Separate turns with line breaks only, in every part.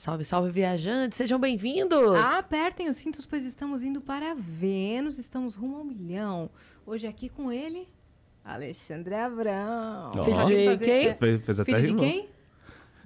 Salve, salve, viajantes, sejam bem-vindos!
Apertem os cintos, pois estamos indo para Vênus, estamos rumo ao milhão. Hoje aqui com ele, Alexandre Abrão.
Ó.
Filho de
fazer-
quem?
Fez, fez até
Filho de
rimou.
quem?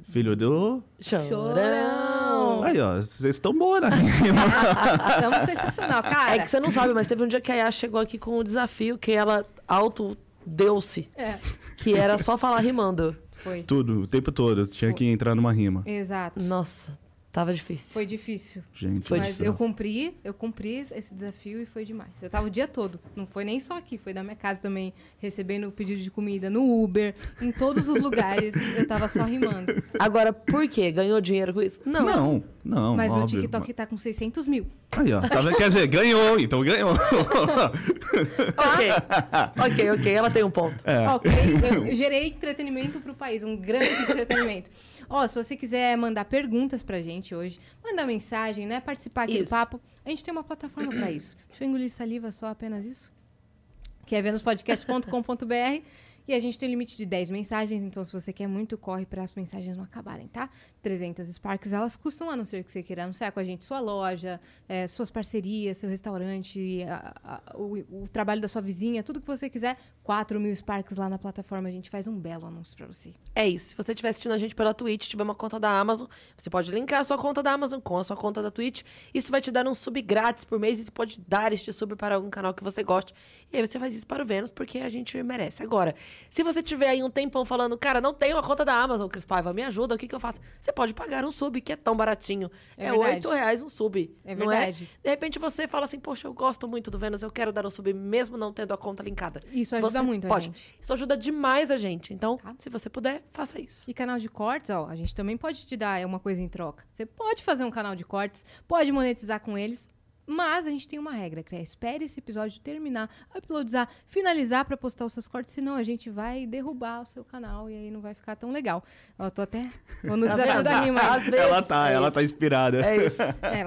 Filho do.
Chorão.
Aí, ó, vocês estão boa na
Estamos sensacional, cara.
É que você não sabe, mas teve um dia que a Yas chegou aqui com um desafio que ela auto-deu-se,
É,
que era só falar rimando.
Foi.
Tudo, o tempo todo. Tinha
Foi.
que entrar numa rima.
Exato.
Nossa, tava difícil.
Foi difícil.
Gente,
Foi
Mas
céu.
eu cumpri, eu cumpri esse desafio e foi demais. Eu tava o dia todo. Não foi nem só aqui, foi na minha casa também, recebendo pedido de comida no Uber, em todos os lugares. Eu tava só rimando.
Agora, por quê? Ganhou dinheiro com isso? Não.
Não, não.
Mas meu
óbvio.
TikTok tá com 600 mil.
Aí, ó. Tá vendo? Quer dizer, ganhou, então ganhou.
Ok, ok, ok, ela tem um ponto.
É.
Ok, eu gerei entretenimento pro país, um grande entretenimento. Ó, se você quiser mandar perguntas pra gente hoje, mandar mensagem, né? Participar aqui do
Isso.
papo, a gente tem uma plataforma pra isso. Deixa eu engolir saliva só, apenas isso. Que é venuspodcast.com.br. E a gente tem limite de 10 mensagens, então se você quer muito, corre para as mensagens não acabarem, tá? 300 Sparks, elas custam, a não ser que você queira anunciar com a gente sua loja, eh, suas parcerias, seu restaurante, a- a- o, o trabalho da sua vizinha, tudo que você quiser. 4 mil Sparks lá na plataforma, a gente faz um belo anúncio para você.
É isso. Se você estiver assistindo a gente pela Twitch, tiver uma conta da Amazon, você pode linkar a sua conta da Amazon com a sua conta da Twitch. Isso vai te dar um sub grátis por mês e você pode dar este sub para algum canal que você goste. E aí você faz isso para o Vênus, porque a gente merece. Agora, se você tiver aí um tempão falando, cara, não tenho a conta da Amazon, Cris Paiva, me ajuda, o que, que eu faço? Você pode pagar um sub, que é tão baratinho.
É
É
verdade.
reais um sub.
É
não
verdade.
É? De repente você fala assim, poxa, eu gosto muito do Vênus, eu quero dar um sub mesmo não tendo a conta linkada.
Isso ajuda
Você
muito a
pode.
gente.
Isso ajuda demais a gente. Então,
Tá.
se você puder, faça isso.
E canal de cortes, ó, a gente também pode te dar uma coisa em troca. Você pode fazer um canal de cortes, pode monetizar com eles, mas a gente tem uma regra, que é espere esse episódio terminar, uploadizar, finalizar pra postar os seus cortes, senão a gente vai derrubar o seu canal e aí não vai ficar tão legal. Ó, tô até tô no
Tá
desafio da rima.
Ela tá,
é
ela
isso.
tá inspirada.
É isso.
É,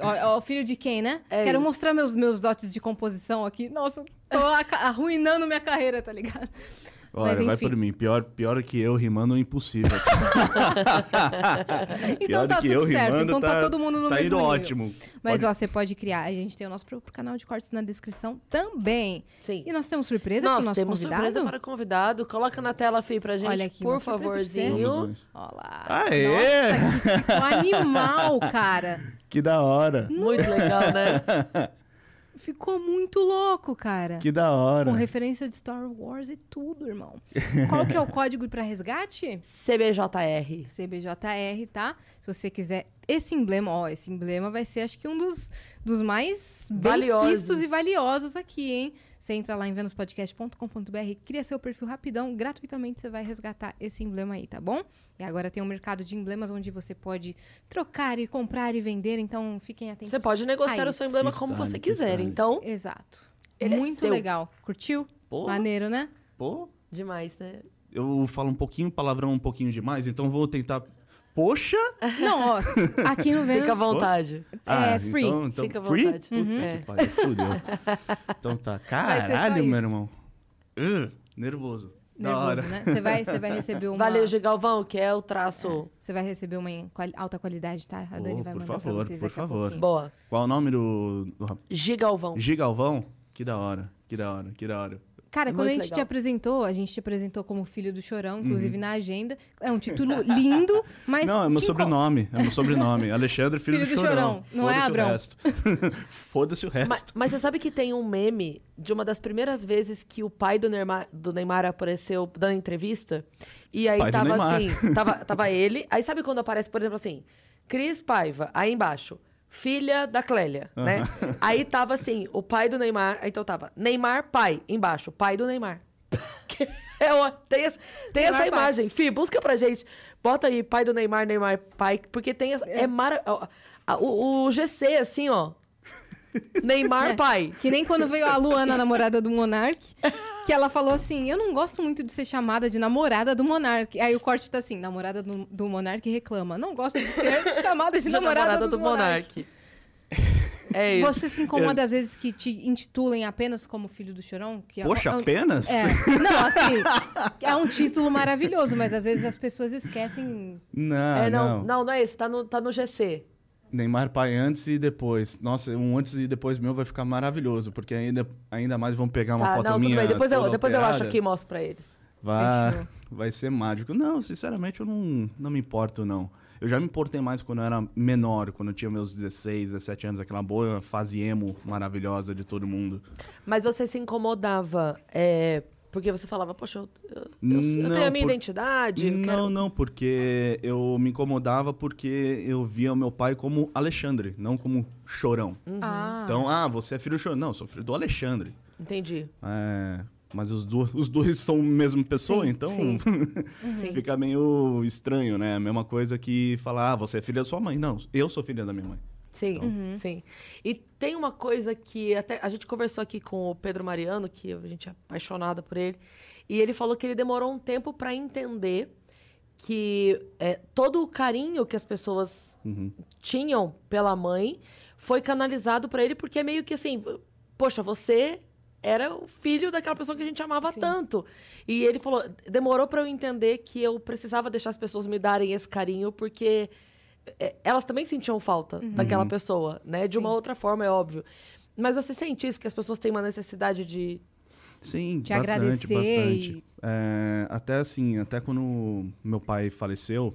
ó, ó, filho de quem, né?
É
Quero
isso.
mostrar meus, meus dotes de composição aqui. Nossa, tô arruinando minha carreira, tá ligado?
Olha,
Mas
vai por mim. Pior, pior que eu rimando é impossível.
Então
Pior
tá
que
tudo
eu
certo.
rimando,
Então tá, todo mundo no
tá
mesmo
indo
nível.
ótimo.
Mas,
Pode-
ó, você pode criar. A gente tem o nosso próprio canal de cortes na descrição também.
Sim.
E nós temos surpresa pro
Nós
nosso
temos
convidado?
surpresa para o convidado. Coloca na tela, Fih, pra gente,
Olha aqui,
por favorzinho.
Vamos dois.
Ó lá.
Aê!
Nossa, que ficou animal, cara.
Que da hora.
Muito legal, né?
Ficou muito louco, cara.
Que da hora.
Com referência de Star Wars e tudo, irmão. Qual que é o código para resgate?
CBJR.
CBJR, tá? Se você quiser esse emblema, ó, esse emblema vai ser acho que um dos, dos mais
Valiosos.
e valiosos aqui, hein? Você entra lá em venuspodcast.com.br, cria seu perfil rapidão, gratuitamente você vai resgatar esse emblema aí, tá bom? E agora tem um mercado de emblemas onde você pode trocar e comprar e vender, então fiquem atentos.
Você pode negociar o seu emblema como você quiser. Então,
Exato.
Ele é
Muito
seu.
legal. Curtiu?
Pô.
Maneiro, né?
Pô,
demais, né?
eu falo um pouquinho, palavrão um pouquinho demais, então vou tentar. Poxa!
Não, ó, aqui no Vênus...
Fica à vontade.
É, free.
Então, então,
Fica à
free?
vontade.
Puta
Uhum.
que
É.
pariu, fudeu. Então tá. Caralho, meu irmão. Uh, nervoso. Da
Nervoso,
hora.
né? Você vai, você vai receber uma...
Valeu, Gigalvão, que é o traço.
Você vai receber uma em quali- alta qualidade, tá? A Dani
Oh,
vai
por
mandar
favor,
pra vocês
por favor.
Boa.
Qual o nome do,
Gigalvão.
Gigalvão? Que da hora, que da hora, que da hora.
Cara,
É
quando a gente te
legal.
apresentou, a gente te apresentou como filho do Chorão, inclusive na agenda. É um título lindo, mas...
Não, é meu
te
sobrenome. É meu sobrenome. Alexandre, filho,
Filho
do,
do
Chorão.
Chorão, não é,
Foda-se o
Abrão?
resto. Foda-se o resto.
Mas, mas você sabe que tem um meme de uma das primeiras vezes que o pai do Neymar, do Neymar apareceu dando entrevista? E aí
Pai
tava assim, tava, tava ele. Aí sabe quando aparece, por exemplo, assim, Cris Paiva, aí embaixo, filha da Clélia, né? Aí tava assim, o pai do Neymar, então tava Neymar pai, embaixo, pai do Neymar. É, ó, tem essa, tem
Neymar
essa
pai.
imagem. Fih, busca pra gente. Bota aí, pai do Neymar, Neymar pai, porque tem essa, é, mara, ó, a- o, o GC, assim, ó. Neymar
É.
pai.
Que nem quando veio a Luana, a namorada do Monark, que ela falou assim: Eu não gosto muito de ser chamada de namorada do Monark. Aí o corte tá assim: namorada do, do Monark reclama. Não gosto de ser chamada de,
de
namorada, do, Monark.
Monark. É isso.
Você se incomoda às vezes que te intitulem apenas como filho do Chorão? Que é-
Poxa,
é, um-
apenas?
É, não, assim, é um título maravilhoso, mas às vezes as pessoas esquecem.
Não,
é, não,
não,
não, não é esse, tá no, tá no GC.
Neymar pai antes e depois. Nossa, um antes e depois meu vai ficar maravilhoso, porque ainda, ainda mais vão pegar uma
Tá,
foto
não,
minha.
Depois eu, depois eu acho aqui e mostro pra eles.
Vai,
Fechou.
vai ser mágico. Não, sinceramente, eu não, não me importo, não. Eu já me importei mais quando eu era menor, quando eu tinha meus 16, 17 anos, aquela boa fase emo maravilhosa de todo mundo.
Mas você se incomodava, é, porque você falava, poxa, eu, eu- eu- eu
Não,
tenho a minha
por-
identidade.
não,
quero-
não, porque eu me incomodava porque eu via o meu pai como Alexandre, não como Chorão.
Ah,
Então, ah, você é filho do Chorão. Não, eu sou filho do Alexandre.
Entendi.
É, mas os, do- os dois são a mesma pessoa,
Sim,
então
sim. Sim.
fica meio estranho, né? A mesma coisa que falar, ah, você é filha da sua mãe. Não, eu sou filha da minha mãe.
Sim, sim. E tem uma coisa que até a gente conversou aqui com o Pedro Mariano, que a gente é apaixonada por ele, e ele falou que ele demorou um tempo pra entender que é, todo o carinho que as pessoas
Uhum.
tinham pela mãe foi canalizado pra ele porque é meio que assim, poxa, você era o filho daquela pessoa que a gente amava
Sim.
tanto. E ele falou, demorou pra eu entender que eu precisava deixar as pessoas me darem esse carinho porque elas também sentiam falta daquela
Uhum.
pessoa, né? De uma
Sim.
outra forma, é óbvio. Mas você sente isso que as pessoas têm uma necessidade de
Sim,
Te
bastante,
agradecer
bastante.
e-
É, até assim, até quando meu pai faleceu,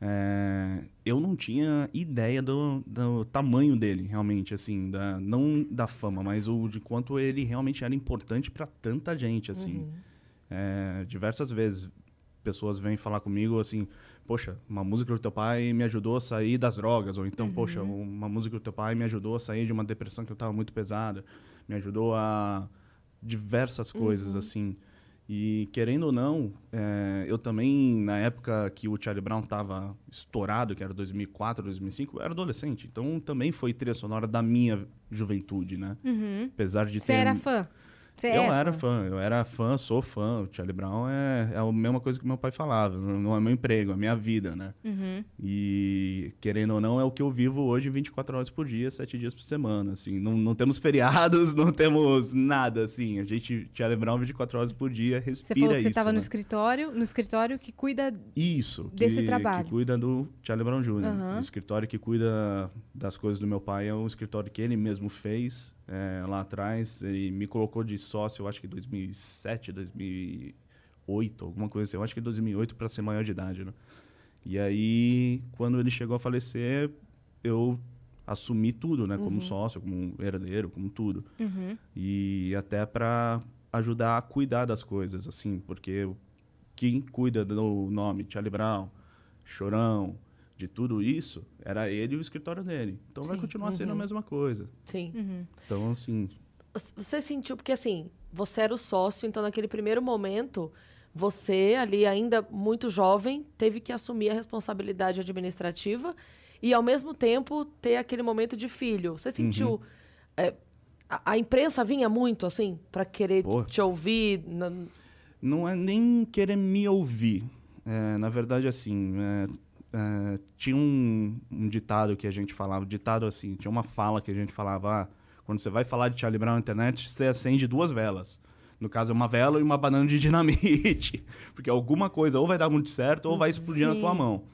é, eu não tinha ideia do, do tamanho dele, realmente, assim, da, não da fama, mas o de quanto ele realmente era importante para tanta gente, assim. É, diversas vezes pessoas vêm falar comigo assim, poxa, uma música do teu pai me ajudou a sair das drogas, ou então, poxa, uma música do teu pai me ajudou a sair de uma depressão que eu estava muito pesada, me ajudou a diversas coisas assim. E querendo ou não, é, eu também na época que o Charlie Brown estava estourado, que era 2004, 2005, eu era adolescente, então também foi trilha sonora da minha juventude, né?
Uhum.
Apesar de
Você
ter
era fã? Você
eu
é
era fã, eu era fã, sou fã. O Charlie Brown é, é a mesma coisa que meu pai falava. Não é meu emprego, é minha vida, né?
Uhum.
E, querendo ou não, é o que eu vivo hoje 24 horas por dia, 7 dias por semana, assim. Não, não temos feriados, não temos nada, assim. A gente, Charlie Brown 24 horas por dia,
Você
respira
falou que você
isso,
estava no
né?
escritório, no escritório que cuida.
Isso.
desse
que,
trabalho.
Que cuida do Charlie Brown Jr.
Aham.
O escritório que cuida das coisas do meu pai é um escritório que ele mesmo fez é, lá atrás. Ele me colocou de sócio, eu acho que em 2007, 2008, alguma coisa assim. Eu acho que 2008 para ser maior de idade, né? E aí, quando ele chegou a falecer, eu assumi tudo, né? Como sócio, como herdeiro, como tudo.
Uhum.
E até para ajudar a cuidar das coisas, assim, porque quem cuida do nome Charlie Brown, Chorão, de tudo isso, era ele e o escritório dele. Então vai
Sim,
continuar sendo a mesma coisa.
Sim.
Uhum.
Então, assim,
Você sentiu, porque assim, você era o sócio, então naquele primeiro momento, você, ali ainda muito jovem, teve que assumir a responsabilidade administrativa e, ao mesmo tempo, ter aquele momento de filho. Você sentiu. é, a, a imprensa vinha muito, assim, para querer
Pô.
te ouvir? na-
não é nem querer me ouvir. É, na verdade, assim, é, é, tinha um, um ditado que a gente falava, ditado assim, tinha uma fala que a gente falava, ah, quando você vai falar de Charlie Brown na internet, você acende duas velas. No caso, é uma vela e uma banana de dinamite. Porque alguma coisa ou vai dar muito certo ou vai explodir na
Sim.
tua mão.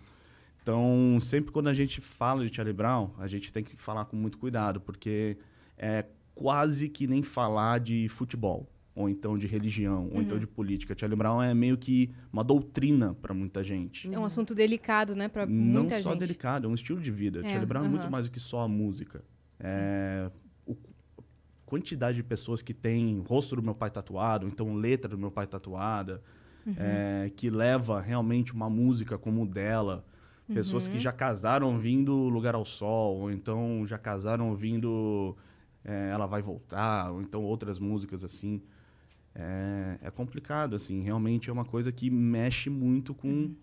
Então, sempre quando a gente fala de Charlie Brown, a gente tem que falar com muito cuidado, porque é quase que nem falar de futebol, ou então de religião, ou então de política. Charlie Brown é meio que uma doutrina para muita gente.
É um assunto delicado, né, para
Não
muita
só
gente.
delicado, é um estilo de vida.
É,
Charlie Brown é muito mais do que só a música. É, o- a quantidade de pessoas que tem rosto do meu pai tatuado, então letra do meu pai tatuada,
Uhum.
é, que leva realmente uma música como o dela. Pessoas
Uhum.
que já casaram vindo Lugar ao Sol, ou então já casaram ouvindo é, Ela Vai Voltar, ou então outras músicas assim. É, é complicado, assim. Realmente é uma coisa que mexe muito com
Uhum.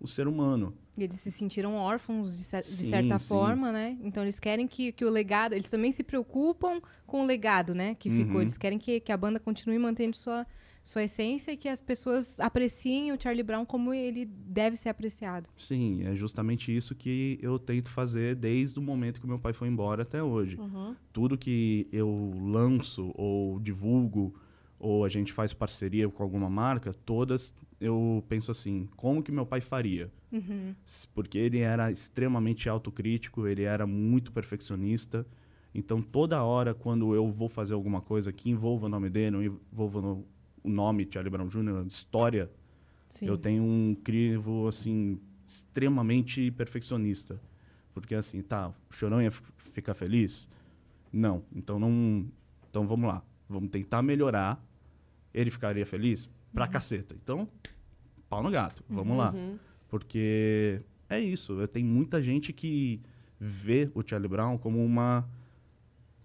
o ser humano.
E eles se sentiram órfãos de, cer- de
Sim,
certa
sim.
forma, né? Então eles querem que, que o legado. Eles também se preocupam com o legado, né? Que ficou.
Uhum.
Eles querem que, que a banda continue mantendo sua, sua essência e que as pessoas apreciem o Charlie Brown como ele deve ser apreciado.
Sim, é justamente isso que eu tento fazer desde o momento que meu pai foi embora até hoje.
Uhum.
Tudo que eu lanço ou divulgo ou a gente faz parceria com alguma marca, todas eu penso assim, como que meu pai faria?
Uhum.
Porque ele era extremamente autocrítico, ele era muito perfeccionista. Então, toda hora, quando eu vou fazer alguma coisa que envolva o nome dele, envolva no- o nome Charlie Brown Jr., história,
Sim.
eu tenho um crivo, assim, extremamente perfeccionista. Porque, assim, tá, o Chorão ia ficar feliz? Não. Então, não... Então, vamos lá. Vamos tentar melhorar. Ele ficaria feliz? Pra caceta. Então, pau no gato. Vamos lá.
Uhum.
Porque é isso. Tem muita gente que vê o Charlie Brown como uma,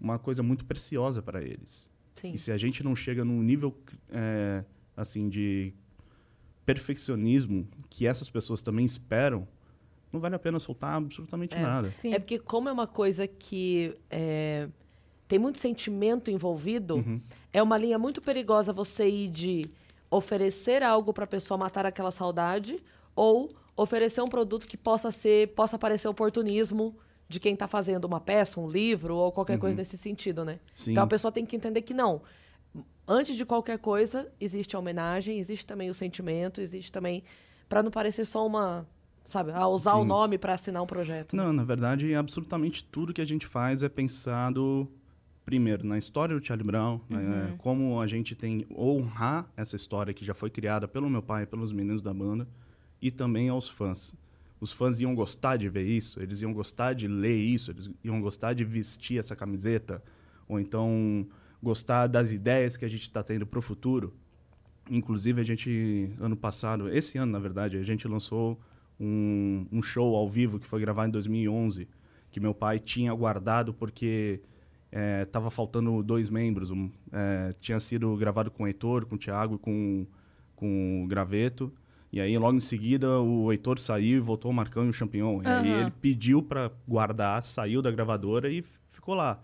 uma coisa muito preciosa para eles.
Sim.
E se a gente não chega num nível é, assim de perfeccionismo que essas pessoas também esperam, não vale a pena soltar absolutamente
É.
nada.
Sim.
É porque como é uma coisa que é, tem muito sentimento envolvido,
Uhum.
é uma linha muito perigosa você ir de oferecer algo para a pessoa matar aquela saudade ou oferecer um produto que possa ser, possa parecer oportunismo de quem está fazendo uma peça, um livro ou qualquer coisa nesse sentido, né?
Sim.
Então a pessoa tem que entender que não. Antes de qualquer coisa, existe a homenagem, existe também o sentimento, existe também para não parecer só uma, sabe, ah, usar o
Sim.
nome para assinar um projeto.
Não, na verdade, absolutamente tudo que a gente faz é pensado primeiro na história do Charlie Brown, né, como a gente tem honrar essa história que já foi criada pelo meu pai e pelos meninos da banda e também aos fãs. Os fãs iam gostar de ver isso, eles iam gostar de ler isso, eles iam gostar de vestir essa camiseta ou então gostar das ideias que a gente está tendo para o futuro. Inclusive, a gente, ano passado, esse ano, na verdade, a gente lançou um, um show ao vivo que foi gravado em 2011, que meu pai tinha guardado porque estava faltando dois membros. Um, eh, tinha sido gravado com o Heitor, com o Thiago e com, com o Graveto. E aí, logo em seguida, o Heitor saiu e voltou o Marcão e o Champignon. E aí ele pediu para guardar, saiu da gravadora e ficou lá.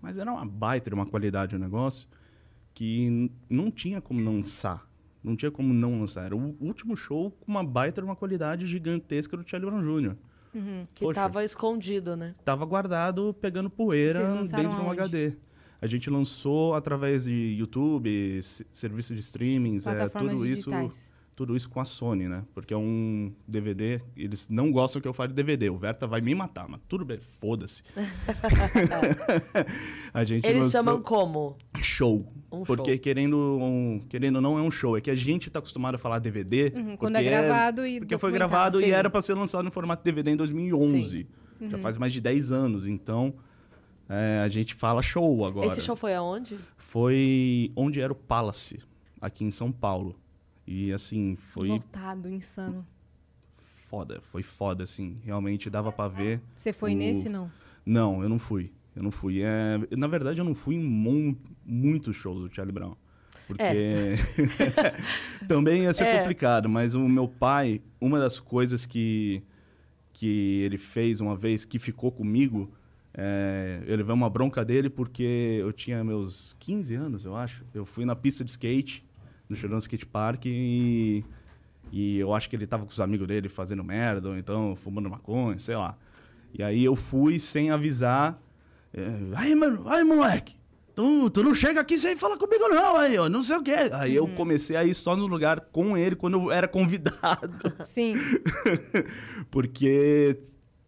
Mas era uma baita de uma qualidade o negócio que não tinha como não lançar. Não tinha como não lançar. Era o último show com uma baita de uma qualidade gigantesca do Charlie Brown Jr.
Que
Poxa.
estava escondido, né?
Tava guardado pegando poeira dentro de um? HD. A gente lançou através de YouTube, serviço de streamings, é,
Plataformas
tudo isso,
digitais.
Tudo isso com a Sony, né? Porque é um DVD, eles não gostam que eu fale DVD. O Verta vai me matar, mas tudo bem, foda-se. a gente
Eles
lançou
chamam como?
show.
Um
porque
show.
querendo um, querendo ou não é um show, é que a gente tá acostumado a falar DVD,
Uhum, quando
porque
é gravado e
porque foi gravado e
Sim.
era para ser lançado em formato DVD em 2011.
Uhum.
Já faz mais de 10 anos, então é, a gente fala show agora.
Esse show foi aonde?
Foi onde era o Palace, aqui em São Paulo. E assim, foi
Lotado, insano.
foda, foi foda, assim. Realmente dava pra ver.
Você foi
O-
nesse, não?
Não, eu não fui. Eu não fui. É, na verdade, eu não fui em mon- muitos shows do Charlie Brown. Porque também ia ser
É.
complicado, mas o meu pai, uma das coisas que, que ele fez uma vez que ficou comigo, é, eu levei uma bronca dele porque eu tinha meus 15 anos, eu acho. Eu fui na pista de skate, no Chorão Skate Park, e, e eu acho que ele tava com os amigos dele fazendo merda, ou então fumando maconha, sei lá. E aí eu fui sem avisar. É, aí, mano, aí, moleque. Tu, tu não chega aqui sem falar comigo, não, aí, ó, não sei o quê. Aí eu comecei a ir só no lugar com ele quando eu era convidado.
Sim.
Porque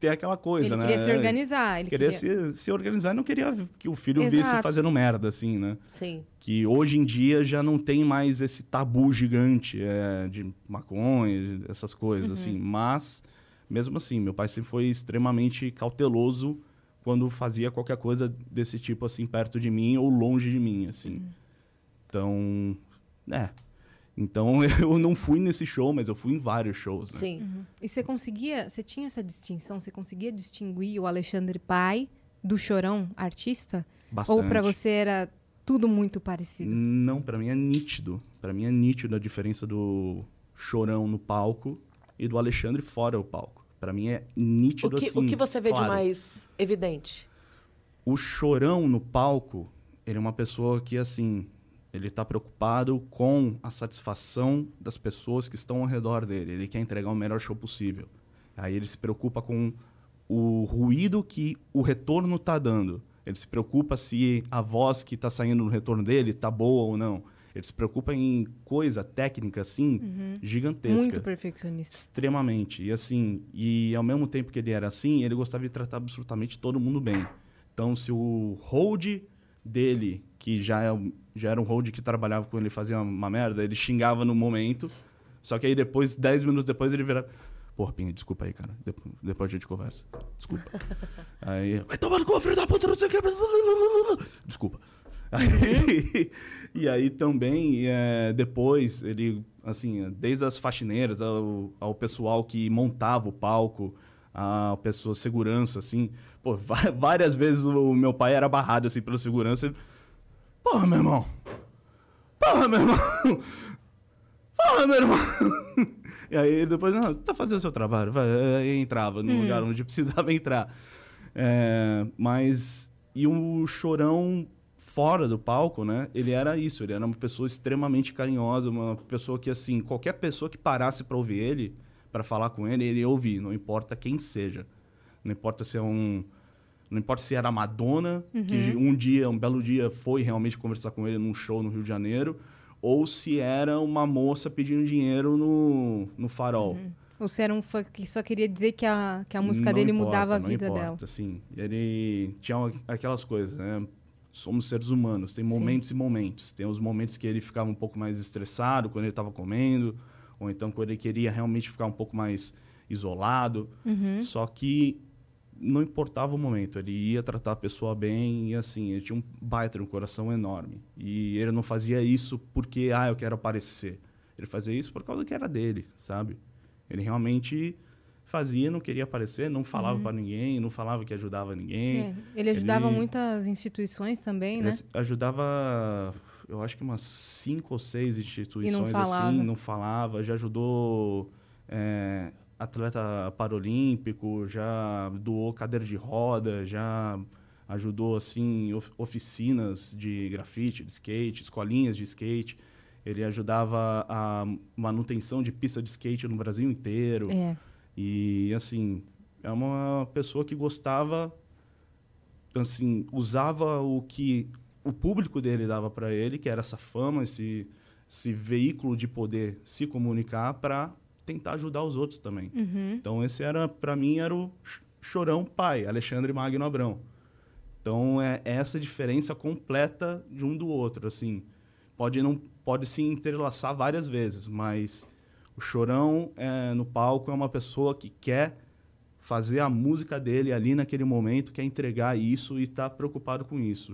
tem aquela coisa,
ele
né?
queria se organizar. Ele
Queria
queria...
se, se organizar e não queria que o filho visse
Exato.
fazendo merda, assim, né?
Sim.
Que hoje em dia já não tem mais esse tabu gigante é, de maconha, essas coisas, assim. Mas, mesmo assim, meu pai sempre foi extremamente cauteloso quando fazia qualquer coisa desse tipo, assim, perto de mim ou longe de mim, assim. Então, é. Então, eu não fui nesse show, mas eu fui em vários shows, né?
Sim.
E você conseguia, você tinha essa distinção, você conseguia distinguir o Alexandre pai do Chorão, artista?
Bastante.
Ou pra você era tudo muito parecido?
Não, pra mim é nítido. Pra mim é nítido a diferença do Chorão no palco e do Alexandre fora do palco. Pra mim é
O
nítido
que,
assim.
o que você vê de
claro.
mais evidente?
O Chorão no palco, ele é uma pessoa que, assim, Ele está preocupado com a satisfação das pessoas que estão ao redor dele. Ele quer entregar o melhor show possível. Aí ele se preocupa com o ruído que o retorno está dando. Ele se preocupa se a voz que está saindo no retorno dele está boa ou não. Ele se preocupa em coisa técnica assim gigantesca.
Muito perfeccionista.
Extremamente. E assim, e ao mesmo tempo que ele era assim, ele gostava de tratar absolutamente todo mundo bem. Então, se o hold dele, que já, é, já era um hold que trabalhava com ele, fazia uma merda, ele xingava no momento. Só que aí depois, 10 minutos depois, ele virava. Porra, Pinha, desculpa aí, cara. Dep- Depois a gente conversa. Desculpa. aí, vai tomar no cu, filho da puta, não sei o que. Desculpa. Aí, e aí também, é, depois, ele, assim, desde as faxineiras ao, ao pessoal que montava o palco, a pessoa segurança, assim, pô, várias vezes o meu pai era barrado, assim, pelo segurança. Porra, meu irmão! Porra, meu irmão! Porra, meu irmão! E aí ele depois, não, tá fazendo seu trabalho, vai. Aí entrava no lugar onde precisava entrar. É, mas, e o chorão fora do palco, né? Ele era isso, ele era uma pessoa extremamente carinhosa, uma pessoa que, assim, qualquer pessoa que parasse pra ouvir ele, pra falar com ele, ele ia ouvir, não importa quem seja. Não importa se é um. Não importa se era a Madonna, que um dia, um belo dia, foi realmente conversar com ele num show no Rio de Janeiro, ou se era uma moça pedindo dinheiro no, no farol.
Ou se era um fã que só queria dizer que a, que a música
Não
dele
importa,
mudava a vida
importa,
dela.
Assim, ele tinha aquelas coisas, né? Somos seres humanos, tem momentos e momentos. Tem os momentos que ele ficava um pouco mais estressado quando ele estava comendo, ou então quando ele queria realmente ficar um pouco mais isolado.
Uhum.
Só que não importava o momento, ele ia tratar a pessoa bem e assim, ele tinha um baita, um coração enorme. E ele não fazia isso porque, ah, eu quero aparecer. Ele fazia isso por causa que era dele, sabe? Ele realmente fazia, não queria aparecer, não falava pra ninguém, não falava que ajudava ninguém.
É, ele ajudava
Ele-
muitas instituições também,
Ele
né?
ajudava, eu acho que umas cinco ou seis instituições
falava.
assim, não falava. Já ajudou é, atleta paralímpico, já doou cadeira de roda, já ajudou assim of- oficinas de grafite, de skate, escolinhas de skate. Ele ajudava a manutenção de pista de skate no Brasil inteiro.
É.
E, assim, é uma pessoa que gostava, assim, usava o que o público dele dava para ele, que era essa fama, esse, esse veículo de poder se comunicar para tentar ajudar os outros também.
Uhum.
Então, esse era, para mim, era o ch- chorão pai, Alexandre Magno Abrão. Então, é essa diferença completa de um do outro, assim. Pode não pode se entrelaçar várias vezes, mas o chorão é, no palco é uma pessoa que quer fazer a música dele ali naquele momento, quer entregar isso e está preocupado com isso.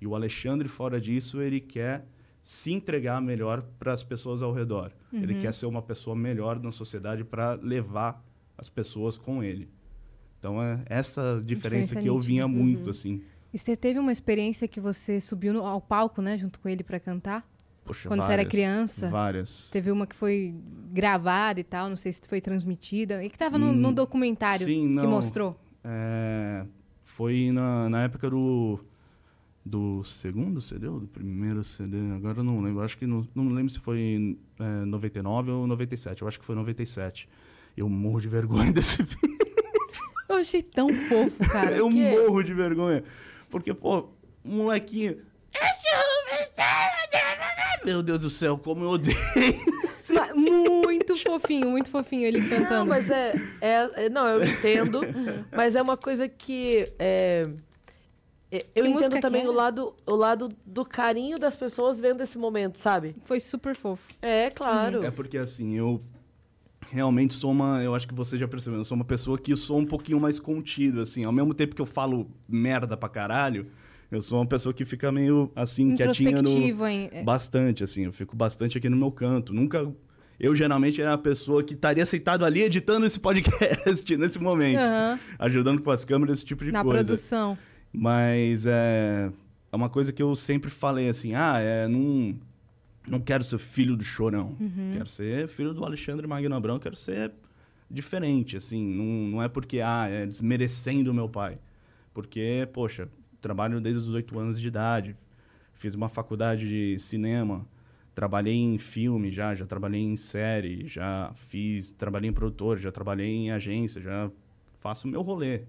E o Alexandre, fora disso, ele quer se entregar melhor para as pessoas ao redor. Ele quer ser uma pessoa melhor na sociedade para levar as pessoas com ele. Então é essa diferença,
Diferença
que eu vinha
nítida.
muito assim.
E você teve uma experiência que você subiu no- ao palco, né, junto com ele pra cantar?
Poxa,
Quando você era
várias,
criança?
Várias.
Teve uma que foi gravada e tal, não sei se foi transmitida. E que tava no, no
Hum,
documentário
sim,
que
não.
mostrou.
É, foi na, na época do, do segundo CD ou do primeiro CD, agora eu não lembro. Acho que não, não lembro se foi em é, 99 ou 97. Eu acho que foi 97. Eu morro de vergonha desse vídeo.
Eu achei tão fofo, cara.
Eu
quê?
morro de vergonha. Porque, pô, um molequinho. Meu Deus do céu, como eu odeio.
Muito fofinho, muito fofinho ele cantando.
Não, mas é, é- é- Não, eu entendo. mas é uma coisa que. é, é, eu
Que
entendo também o lado, o lado do carinho das pessoas vendo esse momento, sabe?
Foi super fofo.
É, claro.
É porque assim, eu realmente sou uma. Eu acho que você já percebeu, eu sou uma pessoa que sou um pouquinho mais contido, assim. Ao mesmo tempo que eu falo merda pra caralho, eu sou uma pessoa que fica meio assim, quietinha no.
Hein? É,
Bastante, assim. Eu fico bastante aqui no meu canto. Nunca. Eu geralmente era a pessoa que estaria sentado ali editando esse podcast nesse momento.
aham,
Ajudando com as câmeras, esse tipo de
Na
coisa.
produção.
Mas é, é uma coisa que eu sempre falei assim: ah, é, não, não quero ser filho do chorão. Quero ser filho do Alexandre Magno Abrão, quero ser diferente, assim. Não, não é porque, ah, é desmerecendo o meu pai. Porque, poxa, trabalho desde os oito anos de idade. fiz uma faculdade de cinema, trabalhei em filme já, já trabalhei em série, já fiz, trabalhei em produtor, já trabalhei em agência, já faço o meu rolê.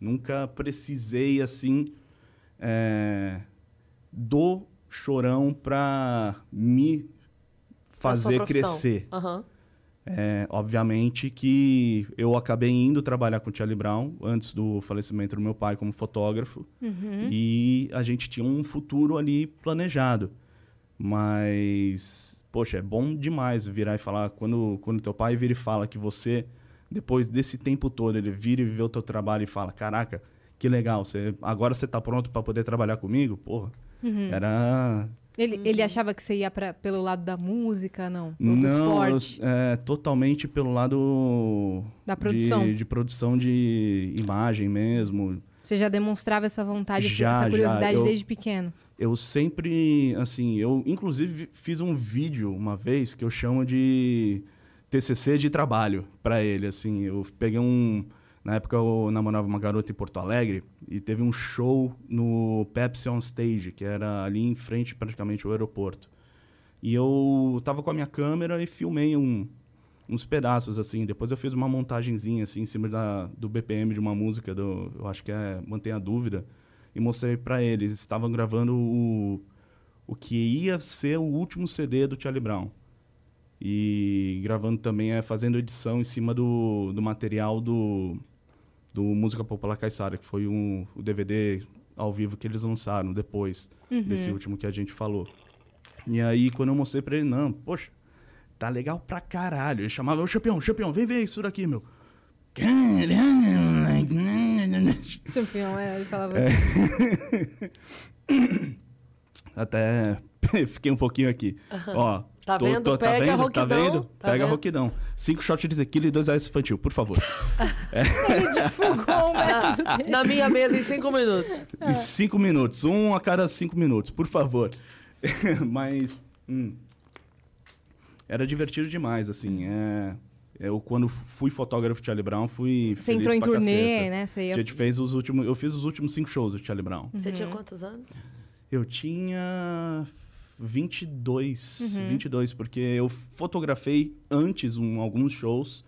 Nunca precisei, assim, é, do chorão para me fazer crescer.
Aham.
É, obviamente que eu acabei indo trabalhar com o Charlie Brown antes do falecimento do meu pai como fotógrafo
Uhum.
e a gente tinha um futuro ali planejado. Mas, poxa, é bom demais virar e falar quando quando teu pai vira e fala que você depois desse tempo todo ele vira e vê o teu trabalho e fala: "Caraca, que legal, você agora você tá pronto para poder trabalhar comigo?" Porra.
Uhum.
Era
Ele, ele achava que você ia pra, pelo lado da música, não? Ou do
Não,
esporte?
é, totalmente pelo lado
Da
de-
produção.
de, produção de imagem mesmo.
Você já demonstrava essa vontade, essa-
Já,
essa
já.
curiosidade
Eu-
desde pequeno?
Eu sempre, assim, eu inclusive fiz um vídeo uma vez que eu chamo de TCC de trabalho pra ele, assim. Eu peguei um, na época eu namorava uma garota em Porto Alegre e teve um show no Pepsi on Stage, que era ali em frente praticamente ao aeroporto. E eu tava com a minha câmera e filmei um, uns pedaços, assim. Depois eu fiz uma montagenzinha, assim, em cima da, do BPM de uma música, do, eu acho que é Mantenha a Dúvida, e mostrei pra eles. Estavam gravando o, o que ia ser o último CD do Charlie Brown. E gravando também, é, fazendo edição em cima do, do material do, do Música Popular Caissara, que foi um, o DVD ao vivo que eles lançaram depois desse último que a gente falou. E aí, quando eu mostrei pra ele, não, poxa, tá legal pra caralho. Ele chamava, ô campeão, campeão, vem ver isso daqui, meu.
Campeão, é, ele falava.
Até fiquei um pouquinho aqui. Ó,
Tá vendo?
tá
Pega
vendo?
roquidão,
Tá vendo?
tá
Pega
vendo?
roquidão. Cinco shots de tequila e dois ice infantil, por favor.
Ele divulgou o método
Na,
dele.
na minha mesa em cinco minutos.
E cinco minutos. Um a cada cinco minutos, por favor. Mas. hum, era divertido demais, assim. É, eu, quando fui fotógrafo de Charlie Brown, fui.
Você
feliz
entrou em turnê,
caceta.
né? Você
A
ia...
gente fez os últimos. Eu fiz os últimos cinco shows do Charlie Brown.
Você tinha quantos anos?
Eu tinha 22,
Uhum.
22, porque eu fotografei antes um, alguns shows,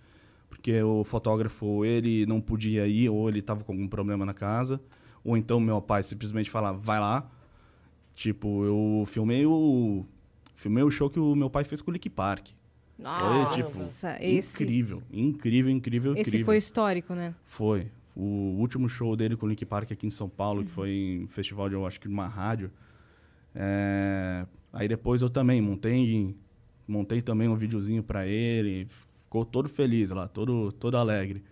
porque o fotógrafo, ele não podia ir, ou ele tava com algum problema na casa, ou então meu pai simplesmente falava, vai lá. Tipo, eu filmei o filmei o show que o meu pai fez com o Lick Park.
Nossa,
Foi, tipo,
esse,
incrível, incrível, incrível,
esse
incrível.
foi histórico, né?
Foi. O último show dele com o Link Park aqui em São Paulo, que foi em festival de, eu acho que uma rádio. É, Aí depois eu também montei, montei também um videozinho pra ele. Ficou todo feliz lá, todo, todo alegre.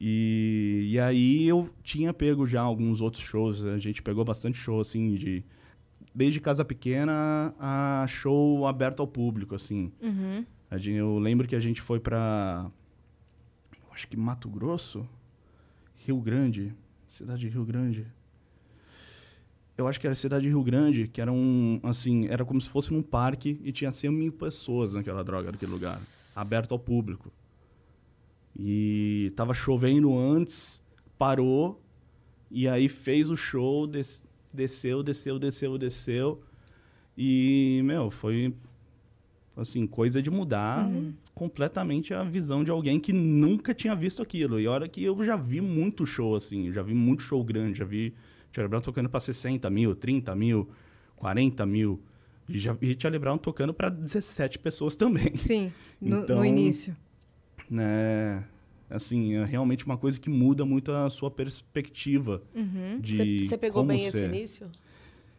E, e aí eu tinha pego já alguns outros shows. A gente pegou bastante show, assim, de... Desde casa pequena a show aberto ao público, assim.
Uhum.
A gente- eu lembro que a gente foi pra. Acho que Mato Grosso? Rio Grande? Cidade de Rio Grande. Eu acho que era cidade de Rio Grande, que era um. Assim, era como se fosse num parque e tinha 100 mil pessoas naquela droga, naquele lugar. Aberto ao público. E tava chovendo antes, parou, e aí fez o show, des- desceu, desceu, desceu, desceu. E, meu, foi assim, coisa de mudar completamente a visão de alguém que nunca tinha visto aquilo. E olha que eu já vi muito show, assim, já vi muito show grande, já vi Charlie Brown tocando para 60 mil, 30 mil, 40 mil. E já vi Charlie Brown tocando para 17 pessoas também,
Sim, no, no
Então,
início.
né? Assim, é realmente uma coisa que muda muito a sua perspectiva
Uhum.
de
Você pegou
como
bem esse
ser.
início?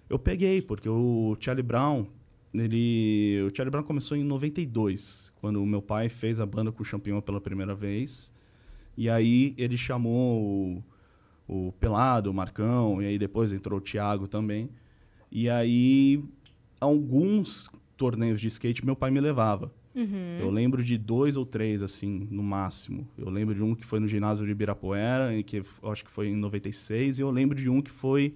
Eu peguei, porque o Charlie Brown, ele. O Charlie Brown começou em 92, quando o meu pai fez a banda com o Champignon pela primeira vez. E aí ele chamou o, Pelado, o Marcão, e aí depois entrou o Thiago também. E aí, alguns torneios de skate meu pai me levava.
Uhum.
Eu lembro de dois ou três, assim, no máximo. Eu lembro de um que foi no ginásio de Ibirapuera, que eu acho que foi em 96, e eu lembro de um que foi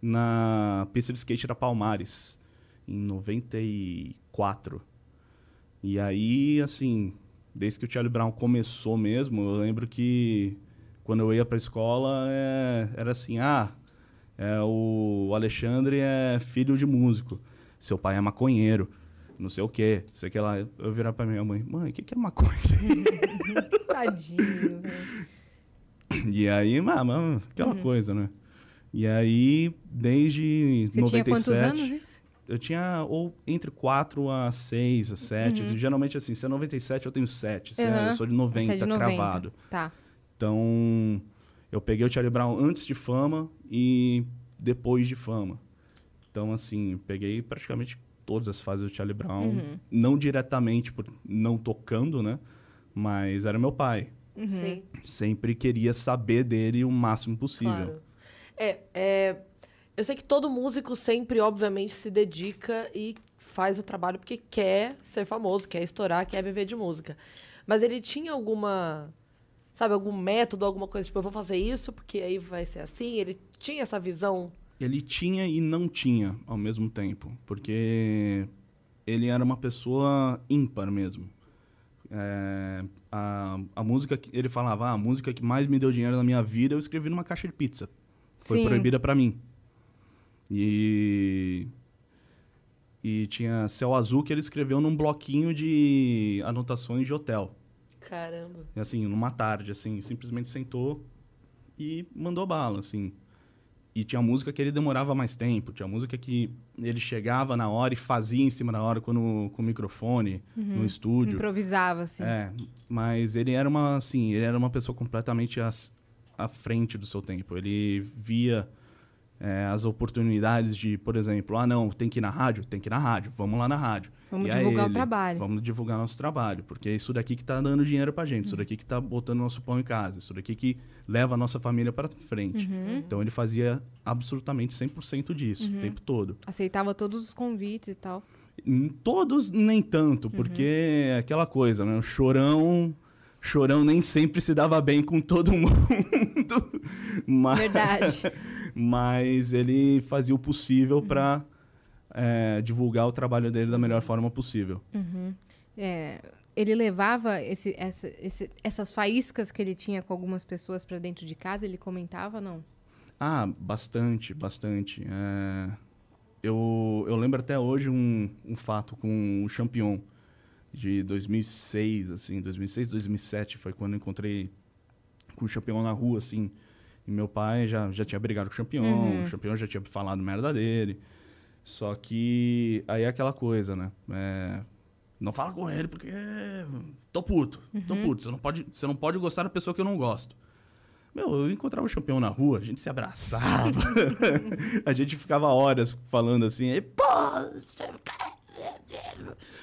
na pista de skate da Palmares, em 94. E aí, assim, desde que o Charlie Brown começou mesmo, eu lembro que quando eu ia pra escola, é, era assim, ah, É, o Alexandre é filho de músico. Seu pai é maconheiro. Não sei o quê. Sei que lá. Eu virar pra minha mãe, mãe, o que, que é maconha?
Tadinho, velho.
E aí, mano, aquela coisa, né? E aí, desde
Você tinha
97...
quantos anos isso?
Eu tinha ou entre 4 a 6, a 7. Geralmente, assim, se é 97, eu tenho 7. Se é-
Uhum.
eu sou de
Você
90,
é de 90.
cravado.
Tá.
Então, eu peguei o Charlie Brown antes de fama e depois de fama. Então, assim, peguei praticamente todas as fases do Charlie Brown.
Uhum.
Não diretamente, por não tocando, né? Mas era meu pai.
Uhum.
Sim,
Sempre queria saber dele o máximo possível.
claro. É, é, eu sei que todo músico sempre, obviamente, se dedica e faz o trabalho porque quer ser famoso, quer estourar, quer viver de música. Mas ele tinha alguma, sabe, algum método, alguma coisa, tipo, eu vou fazer isso porque aí vai ser assim? Ele tinha essa visão?
Ele tinha e não tinha ao mesmo tempo, porque ele era uma pessoa ímpar mesmo. É, a, a música que ele falava, ah, a música que mais me deu dinheiro na minha vida eu escrevi numa caixa de pizza. Foi
Sim.
proibida pra mim. E e tinha Céu Azul que ele escreveu num bloquinho de anotações de hotel.
Caramba.
Assim, numa tarde, assim, simplesmente sentou e mandou bala, assim. E tinha música que ele demorava mais tempo, tinha música que ele chegava na hora e fazia em cima da hora quando, com o microfone no estúdio.
Improvisava, assim.
É, mas ele era uma, assim, ele era uma pessoa completamente às- à frente do seu tempo. Ele via é, as oportunidades de, por exemplo, ah, não, tem que ir na rádio? Tem que ir na rádio, vamos lá na rádio.
Vamos
E
divulgar o
ele,
trabalho.
Vamos divulgar nosso trabalho, porque é isso daqui que tá dando dinheiro pra gente, isso daqui que tá botando nosso pão em casa, isso daqui que leva a nossa família para frente.
Uhum.
Então ele fazia absolutamente 100% disso,
Uhum.
o tempo todo.
Aceitava todos os convites e tal.
Todos nem tanto, porque é aquela coisa, né? O chorão, chorão nem sempre se dava bem com todo mundo. Mas,
Verdade.
Mas ele fazia o possível pra é, divulgar o trabalho dele da melhor forma possível.
É, ele levava esse, essa- esse- essas faíscas que ele tinha com algumas pessoas pra dentro de casa, ele comentava, não?
Ah, bastante, bastante. É, eu, eu lembro até hoje um, um fato com o Champion de 2006, assim, 2006, 2007 foi quando eu encontrei com o Champion na rua, assim. E meu pai já, já tinha brigado com o Champion,
Uhum.
o Champion já tinha falado merda dele. Só que aí é aquela coisa, né? É, não fala com ele porque tô puto, tô puto. Você não, pode, você não pode gostar da pessoa que eu não gosto. Meu, eu encontrava o campeão na rua, a gente se abraçava. a gente ficava horas falando assim, "Ei, pô, você fica...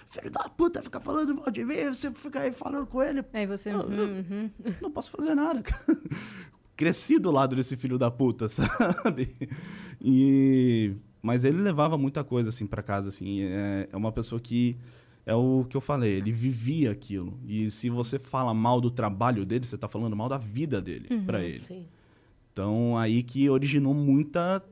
Filho da puta, fica falando mal de mim, você fica aí falando com ele.
Aí você.
Não,
uhum, uhum.
Não posso fazer nada. Cresci do lado desse filho da puta, sabe? E... Mas ele levava muita coisa, assim, pra casa, assim. É, é uma pessoa que... É o que eu falei, ele vivia aquilo. E se você fala mal do trabalho dele, você tá falando mal da vida dele pra ele.
Sim.
Então, aí que originou muita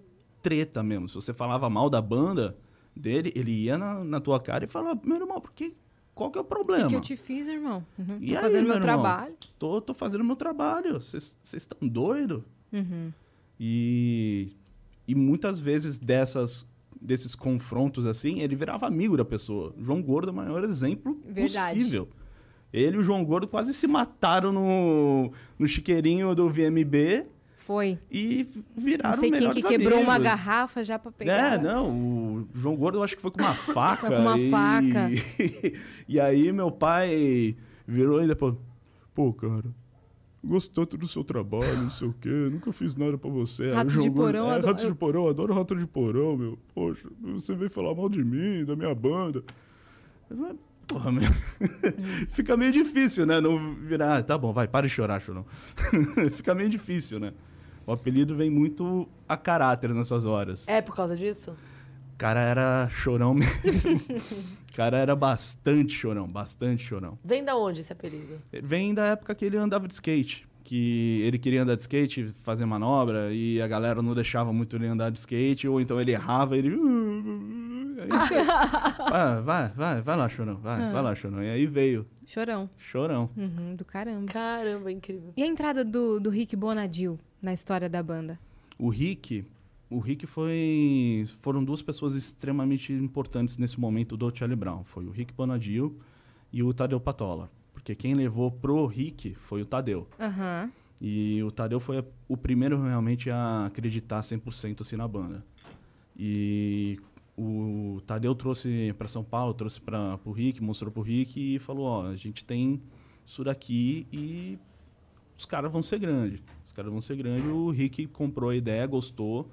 treta mesmo. Se você falava mal da banda dele, ele ia na, na tua cara e falava, meu irmão, por que, qual que é o
O
problema?
que, que eu te fiz, irmão? Uhum.
E
Tô
aí,
fazendo meu
meu irmão?
trabalho.
Tô, tô fazendo meu trabalho. Vocês estão doidos?
Uhum.
E, e muitas vezes dessas, desses confrontos assim, ele virava amigo da pessoa. João Gordo é o maior exemplo
Verdade.
possível. Ele e o João Gordo quase se mataram no, no chiqueirinho do VMB
Foi.
e viraram
Não sei quem que quebrou uma
amigos.
garrafa já pra pegar.
É, não, o João Gordo eu acho que foi com uma faca.
Foi com uma
e...
faca.
e aí meu pai virou e depois, pô, cara, gosto tanto do seu trabalho, não sei o quê, nunca fiz nada pra você.
Rato
João
de
Gordo,
porão,
é,
adoro-
rato de porão, adoro rato de porão, meu. Poxa, você veio falar mal de mim, da minha banda. Porra, meu. Fica meio difícil, né? Não virar, ah, tá bom, vai, para de chorar, chorão. Fica meio difícil, né? O apelido vem muito a caráter nessas horas.
É por causa disso?
O cara era chorão mesmo. o cara era bastante chorão, bastante chorão.
Vem da onde esse apelido?
Vem da época que ele andava de skate. Que ele queria andar de skate, fazer manobra, e a galera não deixava muito ele andar de skate, ou então ele errava, ele. Aí, vai, vai, vai, vai lá, chorão, vai, vai lá, chorão. E aí veio,
Chorão.
chorão.
Uhum, do caramba.
Caramba, incrível.
E a entrada do, do Rick Bonadil na história da banda?
O Rick, o Rick foi. Foram duas pessoas extremamente importantes nesse momento do Charlie Brown. Foi o Rick Bonadio e o Tadeu Patola. Porque quem levou pro Rick foi o Tadeu.
Aham.
E o Tadeu foi o primeiro realmente a acreditar 100% assim na banda. E o Tadeu trouxe para São Paulo, trouxe para o Rick, mostrou pro Rick e falou: Ó, a gente tem isso daqui e os caras vão ser grandes. Os caras vão ser grandes. O Rick comprou a ideia, gostou.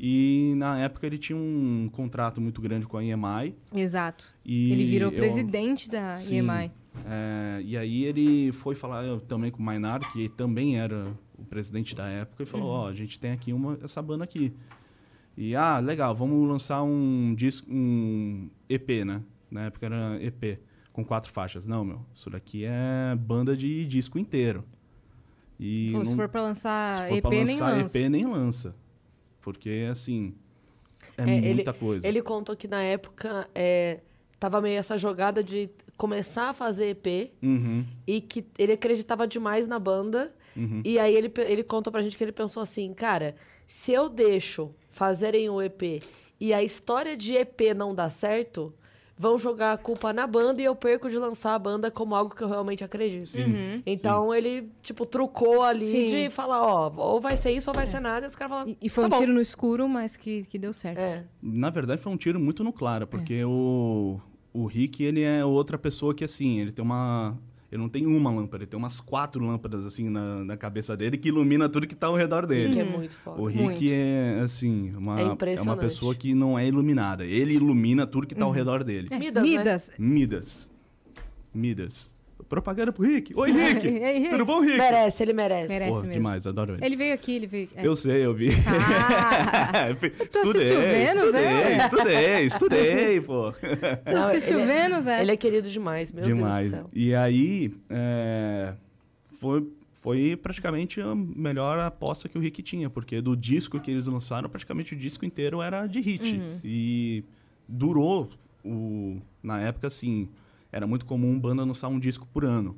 E na época ele tinha um contrato muito grande com a EMI.
Exato.
E
Ele virou
eu-
presidente da
Sim.
EMI.
É, e aí ele foi falar também com o Maynard, que também era o presidente da época, e falou, ó, a gente tem aqui uma, essa banda aqui. E, ah, legal, vamos lançar um disco, um EP, né? Na época era EP, com quatro faixas. Não, meu, isso daqui é banda de disco inteiro. E
Falou, se
não-
for pra lançar
se for
EP,
pra
nem
lançar
lança.
EP, nem lança. Porque, assim, é,
É, ele-
muita coisa.
Ele contou que na época é, tava meio essa jogada de começar a fazer EP
Uhum,
e que ele acreditava demais na banda.
uhum.
E aí ele, ele contou pra gente que ele pensou assim, cara, se eu deixo fazerem o EP e a história de EP não dá certo, vão jogar a culpa na banda e eu perco de lançar a banda como algo que eu realmente acredito.
Sim,
Então ele, tipo, trucou ali
Sim.
de falar, ó, ou vai ser isso ou vai ser nada. E os caras falaram,
E, e foi
tá
um
bom.
tiro no escuro, mas que, que deu certo.
É.
Na verdade, foi um tiro muito no claro, porque o, o Rick, ele é outra pessoa que, assim, ele tem uma... Ele não tem uma lâmpada, ele tem umas quatro lâmpadas, assim, na, na cabeça dele, que ilumina tudo que tá ao redor dele.
Que é muito foda.
O Rick
Muito.
é, assim, uma,
É
é uma pessoa que não é iluminada. Ele ilumina tudo que tá ao redor dele.
É,
Midas, né?
Midas.
Midas. Propaganda pro Rick. Oi, Rick!
Ei, Rick.
Tudo bom, Rick?
Merece, ele merece.
Merece
Pô,
mesmo.
demais, adoro ele.
Ele veio aqui, ele veio. é.
Eu sei, eu vi.
Ah!
Estudei,
Vênus,
estudei,
é?
estudei, estudei, pô.
Tu assistiu
ele é-
Vênus, é?
Ele é querido demais, meu Deus
Demais.
do céu.
E aí, é, foi, foi praticamente a melhor aposta que o Rick tinha, porque do disco que eles lançaram, praticamente o disco inteiro era de hit.
Uhum.
E durou, o, na época, assim, era muito comum banda lançar um disco por ano.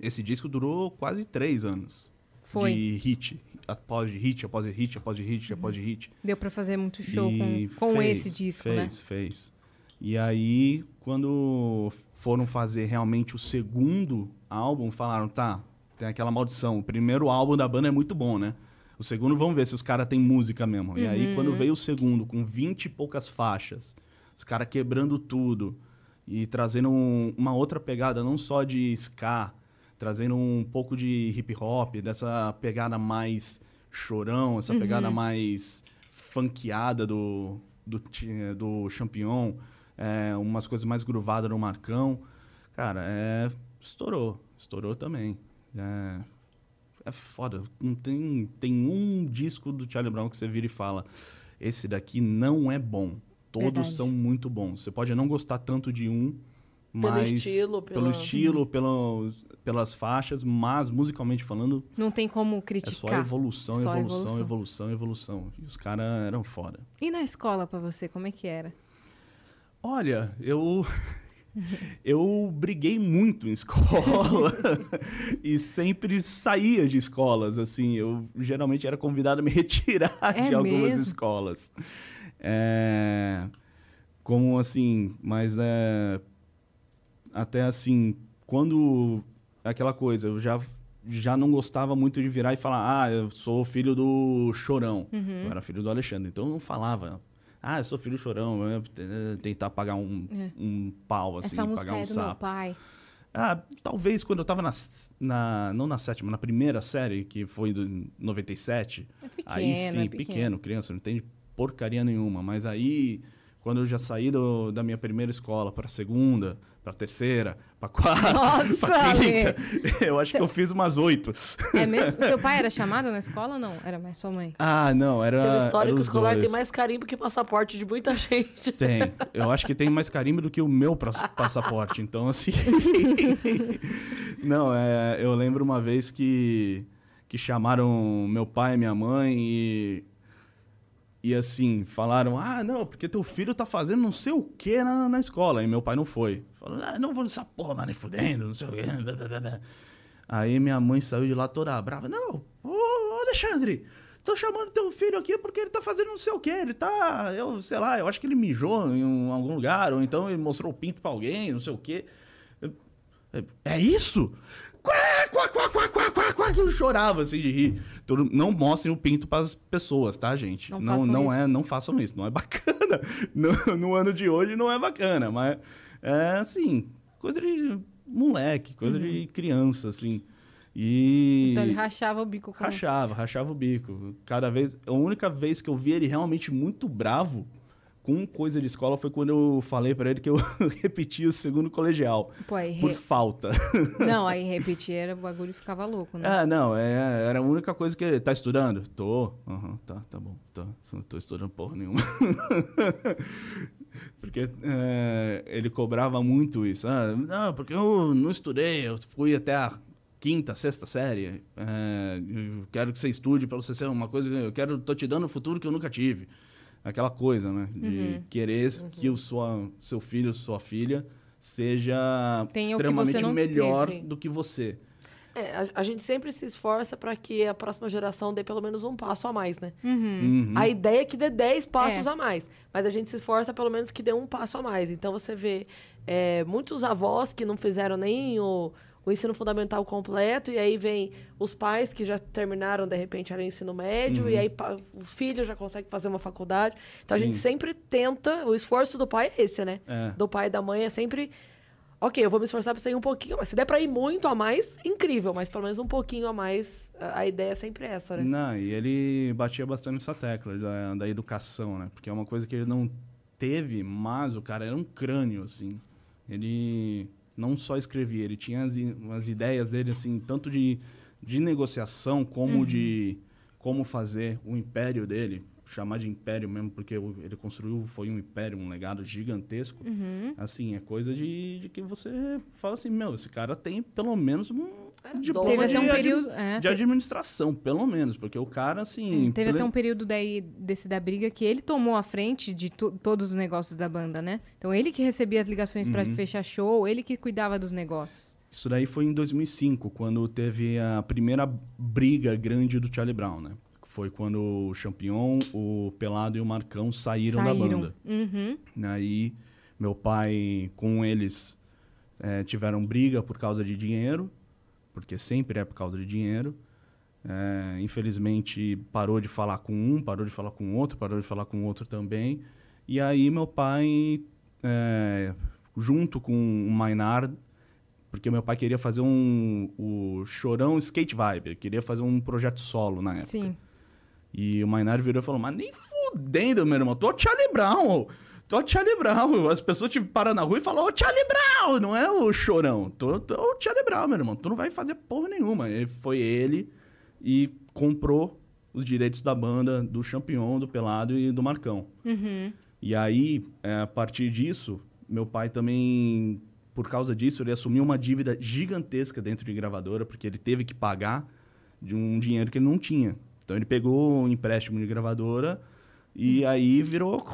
Esse disco durou quase três anos.
Foi.
De hit, após de hit, após de hit, após de hit, após de hit.
Deu pra fazer muito show
E
com, com
fez,
esse disco,
fez,
né?
Fez, E aí, quando foram fazer realmente o segundo álbum, falaram, tá, tem aquela maldição. O primeiro álbum da banda é muito bom, né? O segundo, vamos ver se os caras têm música mesmo. E aí,
Uhum.
quando veio o segundo, com 20 e poucas faixas, os caras quebrando tudo e trazendo um- uma outra pegada, não só de ska, trazendo um pouco de hip hop, dessa pegada mais chorão, essa pegada mais funkeada do, do, do Champignon, é, umas coisas mais gruvadas no Marcão. Cara, é, estourou. Estourou também. É, é foda. Não tem, tem um disco do Charlie Brown que você vira e fala: esse daqui não é bom. Todos
Verdade.
são muito bons. Você pode não gostar tanto de um,
Pelo
mas
estilo,
pelo
pela-
estilo, pelo, pelas faixas, mas musicalmente falando,
Não tem como
é só
criticar.
evolução,
Só
evolução,
evolução.
evolução, evolução. E os caras eram foda.
E na escola pra você, como é que era?
Olha, eu eu briguei muito em escola e sempre saía de escolas, assim, eu geralmente era convidado a me retirar
É
de algumas
mesmo?
escolas. É, como assim, mas é, até assim, quando aquela coisa, eu já já não gostava muito de virar e falar, ah, eu sou filho do Chorão.
Uhum.
Eu era filho do Alexandre, então eu não falava, ah, eu sou filho do Chorão, ia tentar pagar um,
É.
um pau, assim,
Essa música
pagar um
é do meu
sapo.
pai.
Ah, talvez quando eu tava na, na- não na sétima, na primeira série, que foi do 97,
É pequeno,
aí sim,
é
pequeno.
pequeno.
criança, não entende porcaria nenhuma, mas aí quando eu já saí do- da minha primeira escola para segunda, para terceira, para quarta,
Nossa,
para quinta, eu acho que eu fiz umas oito.
É mesmo? Seu pai era chamado na escola ou não? Era mais sua mãe?
Ah, não, era
Seu
era
histórico
os
escolar
dois.
tem mais carimbo que passaporte de muita gente.
Tem. Eu acho que tem mais carimbo do que o meu passaporte. Então, assim. Não, é, eu lembro uma vez que, que chamaram meu pai e minha mãe e. E assim, falaram: Ah, não, porque teu filho tá fazendo não sei o que na, na escola. E meu pai não foi. Falou: Ah, não vou nessa porra, mas nem fudendo, não sei o quê. blá, blá, blá, blá." Aí minha mãe saiu de lá toda brava: Não, ô Alexandre, tô chamando teu filho aqui porque ele tá fazendo não sei o quê. Ele tá, eu sei lá, eu acho que ele mijou em um- algum lugar, ou então ele mostrou o pinto pra alguém, não sei o quê. Eu- é- É isso? Quá, quá, quá, quá, quá, quá, quá, que eu chorava assim de rir. Todo- não mostrem o pinto pras pessoas, tá, gente?
Não
não,
façam
não é,
isso.
não façam isso. Não é bacana. No, no ano de hoje não é bacana, mas é assim, coisa de moleque, coisa de criança, assim. E.
Então ele rachava o bico com...
Rachava, rachava o bico. Cada vez. A única vez que eu vi ele realmente muito bravo com coisa de escola foi quando eu falei pra ele que eu repeti o segundo colegial.
Pô, aí
Por falta.
Não, aí repetir era o bagulho ficava louco, né?
É, não, é, era a única coisa que. Tá estudando? Tô. Aham, tá, tá bom. Tá. Não tô estudando porra nenhuma. porque é, ele cobrava muito isso. Ah, não, porque eu não estudei, eu fui até a quinta, sexta série. É, eu quero que você estude pra você ser uma coisa. Eu quero, tô te dando o futuro que eu nunca tive. Aquela coisa, né? De
Uhum.
querer que o sua, seu filho, sua filha seja
que
extremamente melhor
teve.
do que você.
É, a, a gente sempre se esforça para que a próxima geração dê pelo menos um passo a mais, né?
Uhum.
Uhum.
A ideia é que dê 10 passos
É.
a mais. Mas a gente se esforça pelo menos que dê um passo a mais. Então você vê é, muitos avós que não fizeram nem o, o ensino fundamental completo, e aí vem os pais que já terminaram, de repente, ali o ensino médio, e aí os filhos já conseguem fazer uma faculdade. Então a gente
Sim.
sempre tenta, o esforço do pai é esse, né?
É.
Do pai e da mãe é sempre. Ok, eu vou me esforçar pra você ir um pouquinho mais. Se der pra ir muito a mais, incrível, mas pelo menos um pouquinho a mais, a, ideia é sempre essa, né?
Não, e ele batia bastante nessa tecla da, da educação, né? Porque é uma coisa que ele não teve, mas o cara era um crânio, assim. Ele não só escrevia, ele tinha as, i- as ideias dele, assim, tanto de, de negociação como de como fazer o império dele. Chamar de império mesmo, porque ele construiu, foi um império, um legado gigantesco.
Uhum.
Assim, é coisa de, de que você fala assim, meu, esse cara tem pelo menos um diploma
Teve
de
até um
admi-
período... é,
de administração, pelo menos, porque o cara, assim.
É, teve até
ple-
um período daí desse da briga que ele tomou a frente de to- todos os negócios da banda, né? Então ele que recebia as ligações pra
Uhum.
fechar show, ele que cuidava dos negócios.
Isso daí foi em 2005, quando teve a primeira briga grande do Charlie Brown, né? Foi quando o Champion, o Pelado e o Marcão saíram, da banda.
Uhum.
Aí meu pai com eles eh, tiveram briga por causa de dinheiro, porque sempre é por causa de dinheiro. Eh, infelizmente parou de falar com um, parou de falar com outro, parou de falar com outro também. E aí meu pai, eh, junto com o Maynard, porque meu pai queria fazer um o Chorão Skate Vibe, queria fazer um projeto solo na época.
Sim.
E o Maynard virou e falou: Mas nem fudendo, meu irmão. Tô o Charlie Brown. Tô Charlie Brown. As pessoas te param na rua e falam: Ô Charlie Brown, não é o chorão. Tô, tô o Charlie Brown, meu irmão. Tu não vai fazer porra nenhuma. E foi ele e comprou os direitos da banda, do Champion, do Pelado e do Marcão.
Uhum.
E aí, é, a partir disso, meu pai também, por causa disso, ele assumiu uma dívida gigantesca dentro de gravadora, porque ele teve que pagar de um dinheiro que ele não tinha. Então ele pegou um empréstimo de gravadora e aí virou.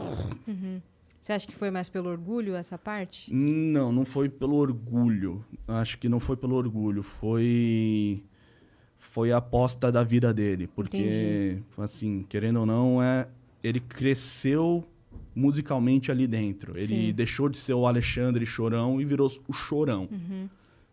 Você acha que foi mais pelo orgulho essa parte?
Não, não foi pelo orgulho. Acho que não foi pelo orgulho. Foi. Foi a aposta da vida dele. Porque,
Entendi.
assim, querendo ou não, é. Ele cresceu musicalmente ali dentro. Ele
Sim.
deixou de ser o Alexandre Chorão e virou o Chorão.
Uhum.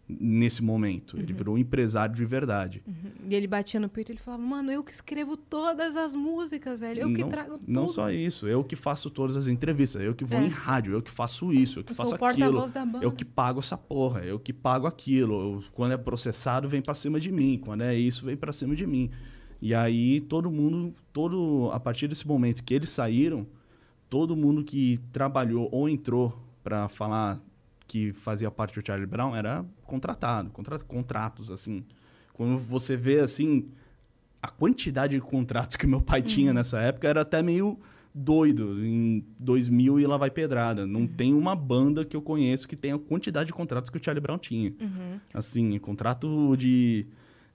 Nesse momento. Ele virou um empresário de verdade.
E ele batia no peito e ele falava, mano, eu que escrevo todas as músicas, velho. Eu que
não,
trago tudo.
não só isso, eu que faço todas as entrevistas, eu que vou
É.
em rádio, eu que faço isso, eu que
Eu
faço aquilo. Eu que pago essa porra, eu que pago aquilo. Eu- quando é processado, vem pra cima de mim. Quando é isso, vem pra cima de mim. E aí todo mundo, todo a partir desse momento que eles saíram, todo mundo que trabalhou ou entrou pra falar que fazia parte do Charlie Brown era contratado, contra, contratos assim. Quando você vê assim a quantidade de contratos que meu pai tinha nessa época era até meio doido. Em 2000 e lá vai pedrada. Não tem uma banda que eu conheço que tenha a quantidade de contratos que o Charlie Brown tinha.
Uhum.
Assim, contrato de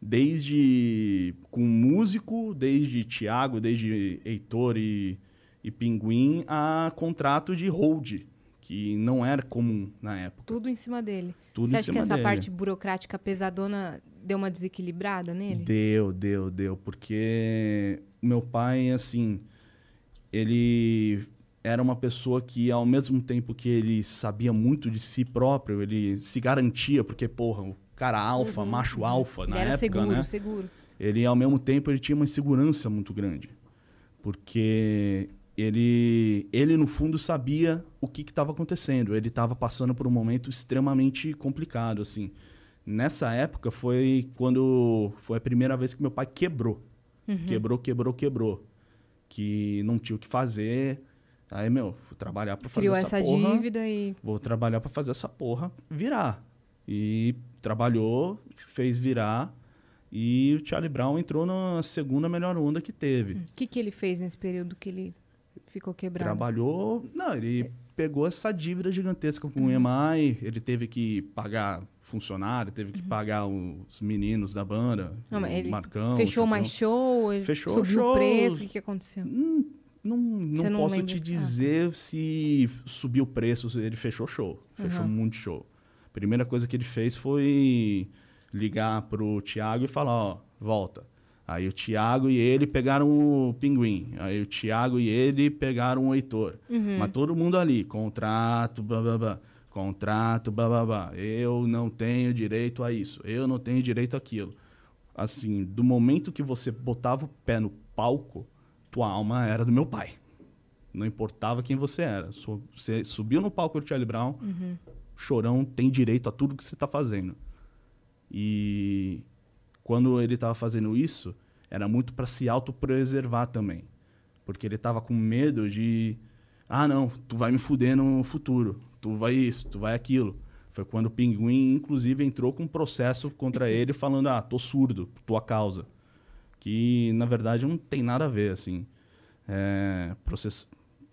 desde com músico, desde Thiago, desde Heitor e, e Pinguim, a contrato de hold, que não era comum na época.
Tudo em cima dele.
Tudo
Você acha que essa
dele.
parte burocrática pesadona deu uma desequilibrada nele?
Deu, deu, deu. Porque meu pai, assim, ele era uma pessoa que, ao mesmo tempo que ele sabia muito de si próprio, ele se garantia, porque, porra, o cara alfa, macho alfa,
Ele
na
era
época,
seguro,
né?
seguro.
Ele, ao mesmo tempo, ele tinha uma insegurança muito grande. Porque ele, ele no fundo, sabia o que estava acontecendo. Ele estava passando por um momento extremamente complicado, assim. Nessa época foi quando foi a primeira vez que meu pai quebrou.
Uhum.
Quebrou, quebrou, quebrou. Que não tinha o que fazer. Aí, meu, fui trabalhar para fazer
Criou
essa,
essa
porra
dívida e.
vou trabalhar para fazer essa porra virar. E trabalhou, fez virar. E o Charlie Brown entrou na segunda melhor onda que teve.
O que, que ele fez nesse período que ele ficou quebrado?
Trabalhou. Não, ele pegou essa dívida gigantesca com
Uhum.
o EMI. Ele teve que pagar funcionário, teve que pagar os meninos da banda.
Uhum. Não,
o Marcão.
Fechou
o
mais show?
Fechou
Subiu o
shows.
preço? O que, que aconteceu?
Hum, Não, não,
não
posso
lembra?
te
Ah,
dizer se subiu o preço, ele fechou show. Fechou
Uhum.
muito show. Primeira coisa que ele fez foi ligar pro Thiago e falar, ó, volta. Aí o Thiago e ele pegaram o Pinguim. Aí o Thiago e ele pegaram o Heitor.
Uhum.
Mas todo mundo ali, contrato, blá, blá, blá. Contrato, blá, blá, blá. Eu não tenho direito a isso. Eu não tenho direito àquilo. Assim, do momento que você botava o pé no palco, tua alma era do meu pai. Não importava quem você era. Você subiu no palco do Charlie Brown,
Uhum.
chorão tem direito a tudo que você está fazendo. E quando ele estava fazendo isso, era muito para se autopreservar também. Porque ele estava com medo de. Ah, não, tu vai me fuder no futuro. Tu vai isso, tu vai aquilo. Foi quando o Pinguim, inclusive, entrou com um processo contra ele, falando: Ah, tô surdo, por tua causa. Que, na verdade, não tem nada a ver, assim. É, process-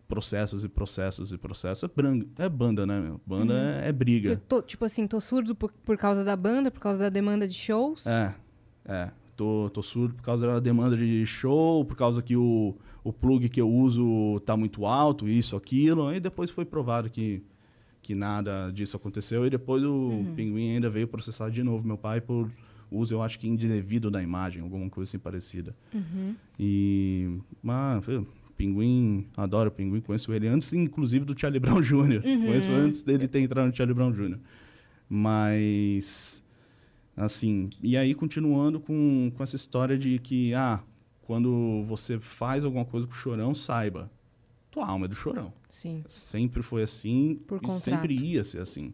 processos e processos e processos. É, é banda, né, meu? Banda é, é briga.
Tô, tipo assim, tô surdo por, por causa da banda, por causa da demanda de shows.
É, é. Tô, tô surdo por causa da demanda de show, por causa que o, o plug que eu uso tá muito alto, isso, aquilo. Aí depois foi provado que, que nada disso aconteceu. E depois o Pinguim ainda veio processar de novo meu pai por uso, eu acho que indevido da imagem, alguma coisa assim parecida.
Uhum.
E. Mas, Pinguim, adoro o Pinguim, conheço ele antes, inclusive, do Charlie Brown Jr. Conheço antes dele ter entrado no Charlie Brown Jr. Mas. Assim, e aí continuando com, com essa história de que, ah, quando você faz alguma coisa com o chorão, saiba, tua alma é do chorão.
Sim.
Sempre foi assim
Por
e
contrato.
sempre ia ser assim.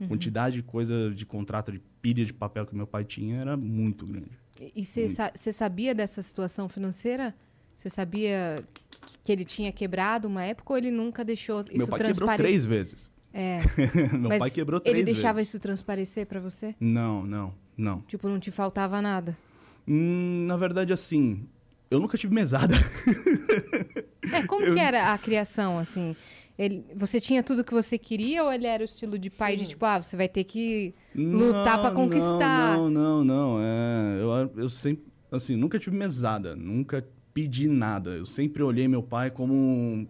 A quantidade de coisa de contrato de pilha de papel que meu pai tinha era muito grande.
E você sa sabia dessa situação financeira? Você sabia que- ele tinha quebrado uma época ou ele nunca deixou isso
meu pai quebrou
transparecer?
três vezes.
É.
meu
Mas
pai quebrou três
ele
vezes.
deixava isso transparecer pra você?
Não, não, não.
Tipo, não te faltava nada.
Hum, na verdade, assim, eu nunca tive mesada.
É, como que era a criação, assim? Ele, você tinha tudo que você queria ou ele era o estilo de pai de tipo, ah, você vai ter que lutar pra
Não,
conquistar?
Não, não, não. É, eu, eu sempre, assim, nunca tive mesada, nunca pedi nada. Eu sempre olhei meu pai como um-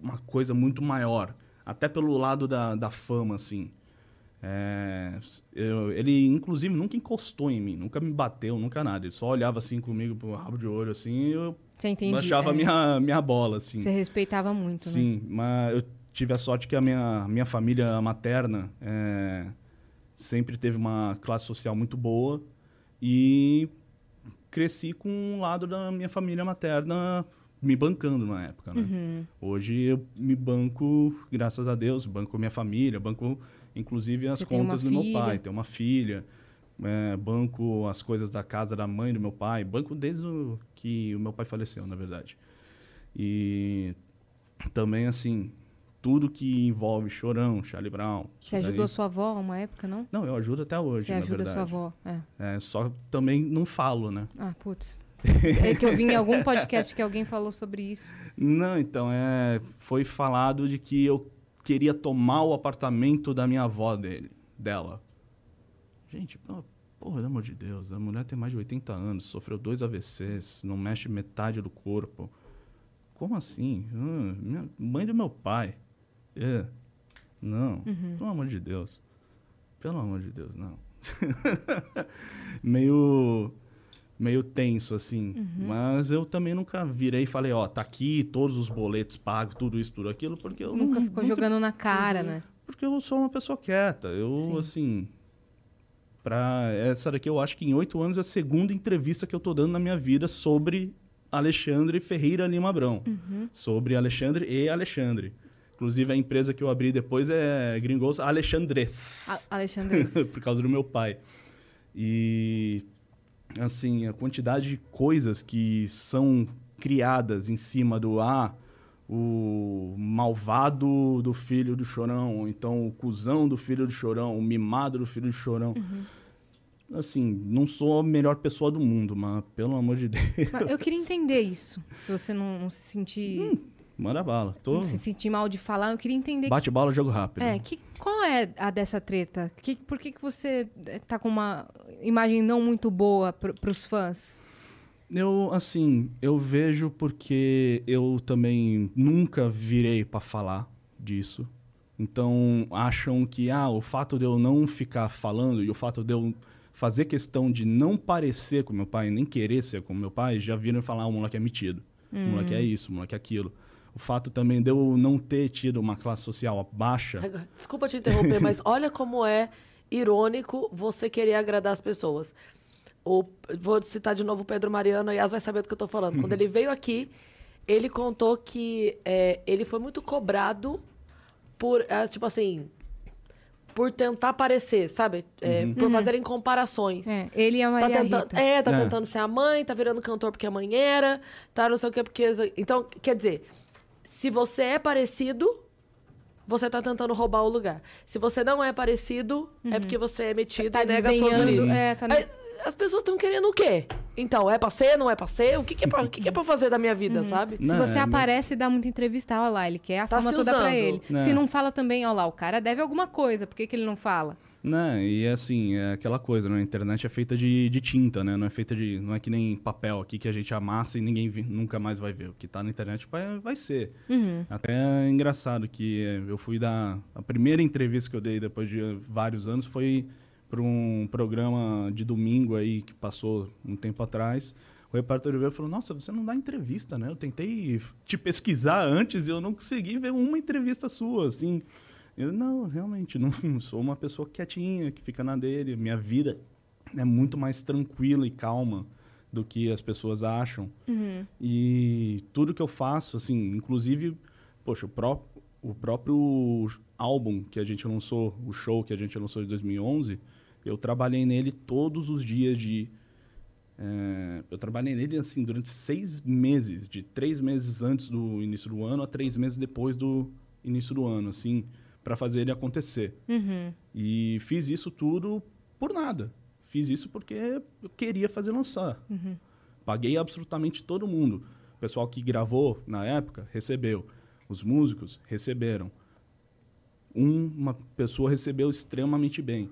uma coisa muito maior, até pelo lado da, da fama, assim. É, eu- ele, inclusive, nunca encostou em mim, nunca me bateu, nunca nada. Ele só olhava assim comigo, pro rabo de olho, assim, e eu
Você entendia?
baixava
é.
minha, minha bola, assim.
Você respeitava muito, né?
Sim, mas eu tive a sorte que a minha, minha família materna é, sempre teve uma classe social muito boa e cresci com um lado da minha família materna me bancando na época, né?
Uhum.
Hoje eu me banco, graças a Deus, banco minha família, banco inclusive as
Você tem
contas do meu
filha.
pai, tenho uma filha, é, banco as coisas da casa da mãe do meu pai, banco desde o, que o meu pai faleceu, na verdade. E também, assim, tudo que envolve Chorão, Charlie Brown.
Você ajudou
daí-
sua avó uma época, não?
Não, eu ajudo até hoje,
Você
na
ajuda
verdade.
sua avó. É.
É, só também não falo, né?
Ah, putz. É que eu vi em algum podcast que alguém falou sobre isso.
Não, então, é, foi falado de que eu queria tomar o apartamento da minha avó dele, dela. Gente, pô, porra, pelo amor de Deus, a mulher tem mais de 80 anos, sofreu dois AVCs, não mexe metade do corpo. Como assim? Hum, minha- mãe do meu pai. É. Não,
Uhum.
pelo amor de Deus. Pelo amor de Deus, não. meio meio tenso assim.
Uhum.
Mas eu também nunca virei e falei, ó, tá aqui todos os boletos pagos, tudo isso, tudo aquilo, porque eu
Nunca ficou
nunca-
jogando na cara, né?
porque eu sou uma pessoa quieta. Eu
Sim.
assim, para essa daqui eu acho que em oito anos é a segunda entrevista que eu tô dando na minha vida sobre Alexandre Ferreira Lima Abrão.
Uhum.
Sobre Alexandre e Alexandre. Inclusive a empresa que eu abri depois é Gringos Alexandres.
A- Alexandre.
por causa do meu pai. E assim, a quantidade de coisas que são criadas em cima do ah, o malvado do filho do chorão, ou então o cuzão do filho do chorão, o mimado do filho do chorão. Assim, não sou a melhor pessoa do mundo, mas pelo amor de Deus,
Mas eu queria entender isso. Se você não, não se sentir.
Manda bala. Tô...
Não se sentir mal de falar, eu queria entender.
Bate bola, jogo rápido.
É, que, qual é a dessa treta? Que, por que, que você eh, tá com uma imagem não muito boa pro, pros fãs?
Eu, assim, eu vejo porque eu também nunca virei pra falar disso. Então, acham que, ah, o fato de eu não ficar falando e o fato de eu fazer questão de não parecer com meu pai, nem querer ser como meu pai, já viram falar, ah, o moleque é metido. O moleque é isso, o moleque é aquilo. O fato também de eu não ter tido uma classe social baixa.
Desculpa te interromper, mas olha como é irônico você querer agradar as pessoas. O, vou citar de novo o Pedro Mariano, e Yas vai saber do que eu tô falando. Quando ele veio aqui, ele contou que é, ele foi muito cobrado por, é, tipo assim, por tentar parecer, sabe? É, Por fazerem comparações.
É, ele e a
Tá tentando,
Rita.
é, tá
É.
tentando ser a mãe, tá virando cantor porque a mãe era, tá não sei o que porque... Então, quer dizer, se você é parecido, você tá tentando roubar o lugar. Se você não é parecido, é porque você é metido
Tá
e nega suas
desdenhando.
origens.
É, tá...
Aí, As pessoas estão querendo o quê? Então, é pra ser, não é pra ser? O que, que, é, pra, o que, que é pra fazer da minha vida, sabe?
Se
Não,
você
é,
aparece e dá muita entrevista, olha lá, ele quer a
Tá
fama
se
toda pra
usando.
ele.
É.
Se não fala também, olha lá, o cara deve alguma coisa, por que, que ele não fala?
Né? E assim, é aquela coisa, né? A internet é feita de, de tinta, né? Não é feita de. Não é que nem papel aqui que a gente amassa e ninguém vi- nunca mais vai ver. O que tá na internet vai, vai ser.
Uhum.
Até é engraçado que é, eu fui dar. A primeira entrevista que eu dei depois de vários anos foi para um programa de domingo aí que passou um tempo atrás. O repórter veio e falou: Nossa, você não dá entrevista, né? Eu tentei te pesquisar antes e eu não consegui ver uma entrevista sua, assim. Eu, não, realmente, não sou uma pessoa quietinha, que fica na dele. Minha vida é muito mais tranquila e calma do que as pessoas acham.
Uhum.
E tudo que eu faço, assim, inclusive, poxa, o, pró o próprio álbum que a gente lançou, o show que a gente lançou em 2011, eu trabalhei nele todos os dias de. eh, eu trabalhei nele, assim, durante seis meses, de três meses antes do início do ano a três meses depois do início do ano, assim, para fazer ele acontecer.
Uhum.
E fiz isso tudo por nada. Fiz isso porque eu queria fazer lançar.
Uhum.
Paguei absolutamente todo mundo. O pessoal que gravou na época recebeu. Os músicos receberam. Um- uma pessoa recebeu extremamente bem.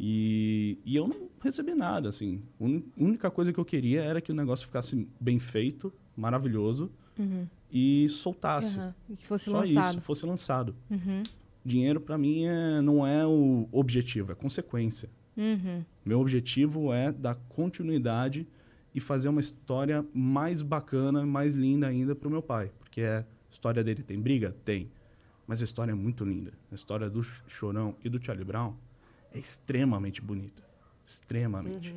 E, e eu não recebi nada, assim. A uni- única coisa que eu queria era que o negócio ficasse bem feito, maravilhoso,
Uhum.
e soltasse.
Aham. E que fosse
Só
lançado.
isso, fosse lançado.
Uhum.
Dinheiro, para mim, é, não é o objetivo, é consequência.
Uhum.
Meu objetivo é dar continuidade e fazer uma história mais bacana, mais linda ainda pro meu pai. Porque é, a história dele tem briga? Tem. Mas a história é muito linda. A história do Ch- Chorão e do Charlie Brown é extremamente bonita. Extremamente.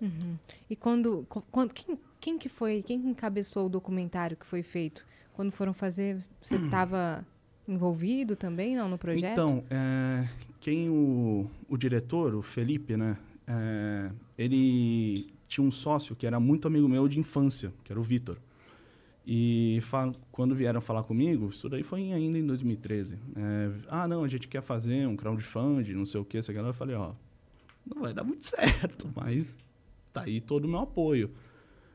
Uhum. E quando, quando quem, quem que foi, quem que encabeçou o documentário que foi feito? Quando foram fazer, você estava envolvido também, não, no projeto?
Então, é, quem o, o diretor, o Felipe, né? é, ele tinha um sócio que era muito amigo meu de infância, que era o Vitor. E quando vieram falar comigo, isso daí foi ainda em 2013. é, ah, não, a gente quer fazer um crowdfunding, não sei o que, isso aqui. Eu falei, ó, não vai dar muito certo, mas tá aí todo o meu apoio.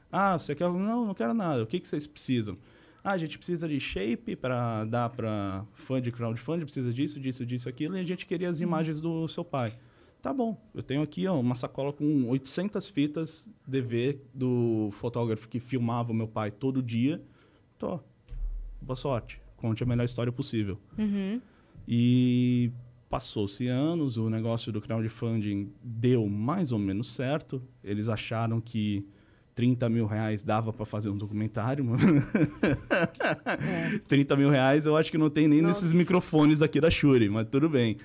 Ah, você quer... Não, não quero nada. O que, que vocês precisam? Ah, a gente precisa de shape para dar para fã de crowdfunding, precisa disso, disso, disso, aquilo, e a gente queria as imagens do seu pai. Tá bom, eu tenho aqui ó, uma sacola com 800 fitas DV do fotógrafo que filmava o meu pai todo dia. Tô, boa sorte, conte a melhor história possível.
Uhum.
E Passou-se anos, o negócio do crowdfunding deu mais ou menos certo. Eles acharam que 30 mil reais dava para fazer um documentário. É. 30 mil reais eu acho que não tem nem Nossa. nesses microfones aqui da Shure, mas tudo bem.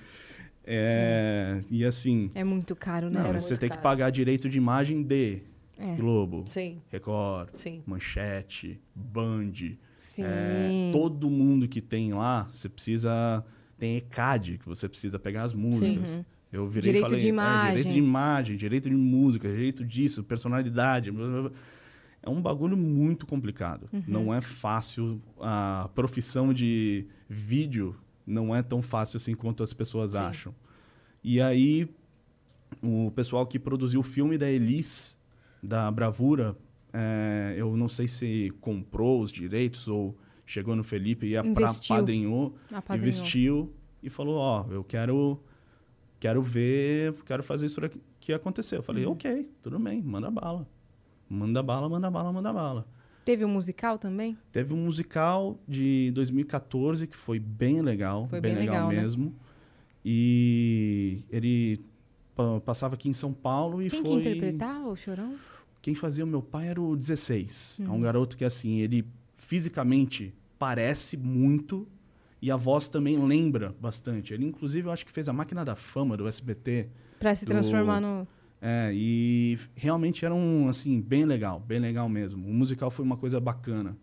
É, é. E assim.
É muito caro, né?
Não, você tem caro. que pagar direito de imagem de é. Globo,
Sim.
Record,
Sim.
Manchete, Band. É, todo mundo que tem lá, você precisa. Tem ECAD, que você precisa pegar as músicas. Sim. Eu virei
direito
falei,
de imagem.
É, direito de imagem, direito de música, direito disso, personalidade. É um bagulho muito complicado. Uhum. Não é fácil. A profissão de vídeo não é tão fácil assim quanto as pessoas Sim. acham. E aí, o pessoal que produziu o filme da Elis, da Bravura, é, eu não sei se comprou os direitos ou chegou no Felipe e apadrinhou, investiu e falou, ó, oh, eu quero quero ver, quero fazer isso que aconteceu. Eu falei, uhum. ok, tudo bem, manda bala. Manda bala, manda bala, manda bala.
Teve um musical também?
Teve um musical de 2014 que foi bem legal, foi bem, bem legal, legal, né? mesmo. Né? E ele passava aqui em São Paulo e
Quem
foi...
Quem que interpretava o Chorão?
Quem fazia o meu pai era o 16. Uhum. É um garoto que, assim, ele fisicamente parece muito e a voz também lembra bastante. Ele, inclusive, eu acho que fez a Máquina da Fama do SBT.
Pra se do... transformar no...
É, e realmente era um, assim, bem legal, bem legal mesmo. O musical foi uma coisa bacana,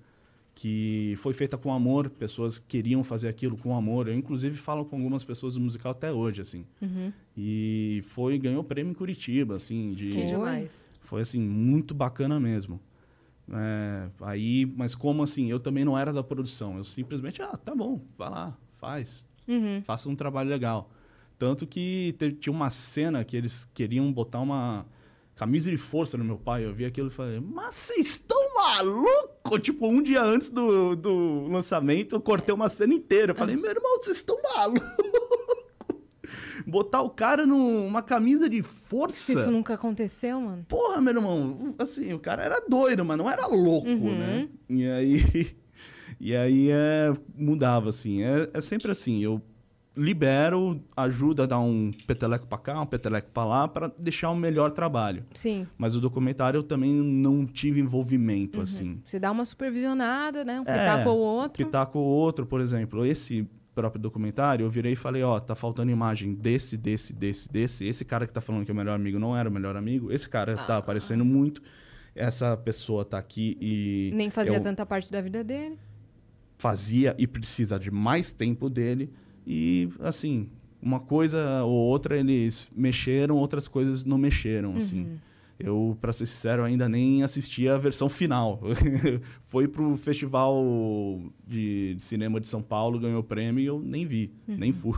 que foi feita com amor, pessoas queriam fazer aquilo com amor. Eu, inclusive, falo com algumas pessoas do musical até hoje, assim.
Uhum.
E foi, ganhou prêmio em Curitiba, assim, de...
Que demais.
Foi, assim, muito bacana mesmo. É, aí, mas como assim, eu também não era da produção, eu simplesmente, ah, tá bom, vai lá, faz,
uhum.
faça um trabalho legal. Tanto que teve, tinha uma cena que eles queriam botar uma camisa de força no meu pai. Eu vi aquilo e falei, mas vocês estão malucos? Tipo, um dia antes do, do lançamento, eu cortei uma cena inteira. Eu falei, meu irmão, vocês estão malucos? Botar o cara numa camisa de força.
Isso nunca aconteceu, mano.
Porra, meu irmão, assim, o cara era doido, mas não era louco, uhum. né? E aí. E aí é, mudava, assim. É, é sempre assim. Eu libero, ajuda a dar um peteleco para cá, um peteleco para lá, para deixar um melhor trabalho.
Sim.
Mas o documentário eu também não tive envolvimento, uhum. assim.
Você dá uma supervisionada, né? Um é, pitaco ou outro.
Pitaco ou outro, por exemplo. Esse próprio documentário, eu virei e falei, ó, tá faltando imagem desse, desse, desse, desse. Esse cara que tá falando que é o melhor amigo não era o melhor amigo. Esse cara tá ah. tá aparecendo muito. Essa pessoa tá aqui e...
Nem fazia eu... tanta parte da vida dele.
Fazia e precisa de mais tempo dele e, assim, uma coisa ou outra eles mexeram, outras coisas não mexeram, assim. Eu, para ser sincero, ainda nem assisti a versão final. Foi pro Festival de, de, Cinema de São Paulo, ganhou prêmio e eu nem vi, uhum. nem fui.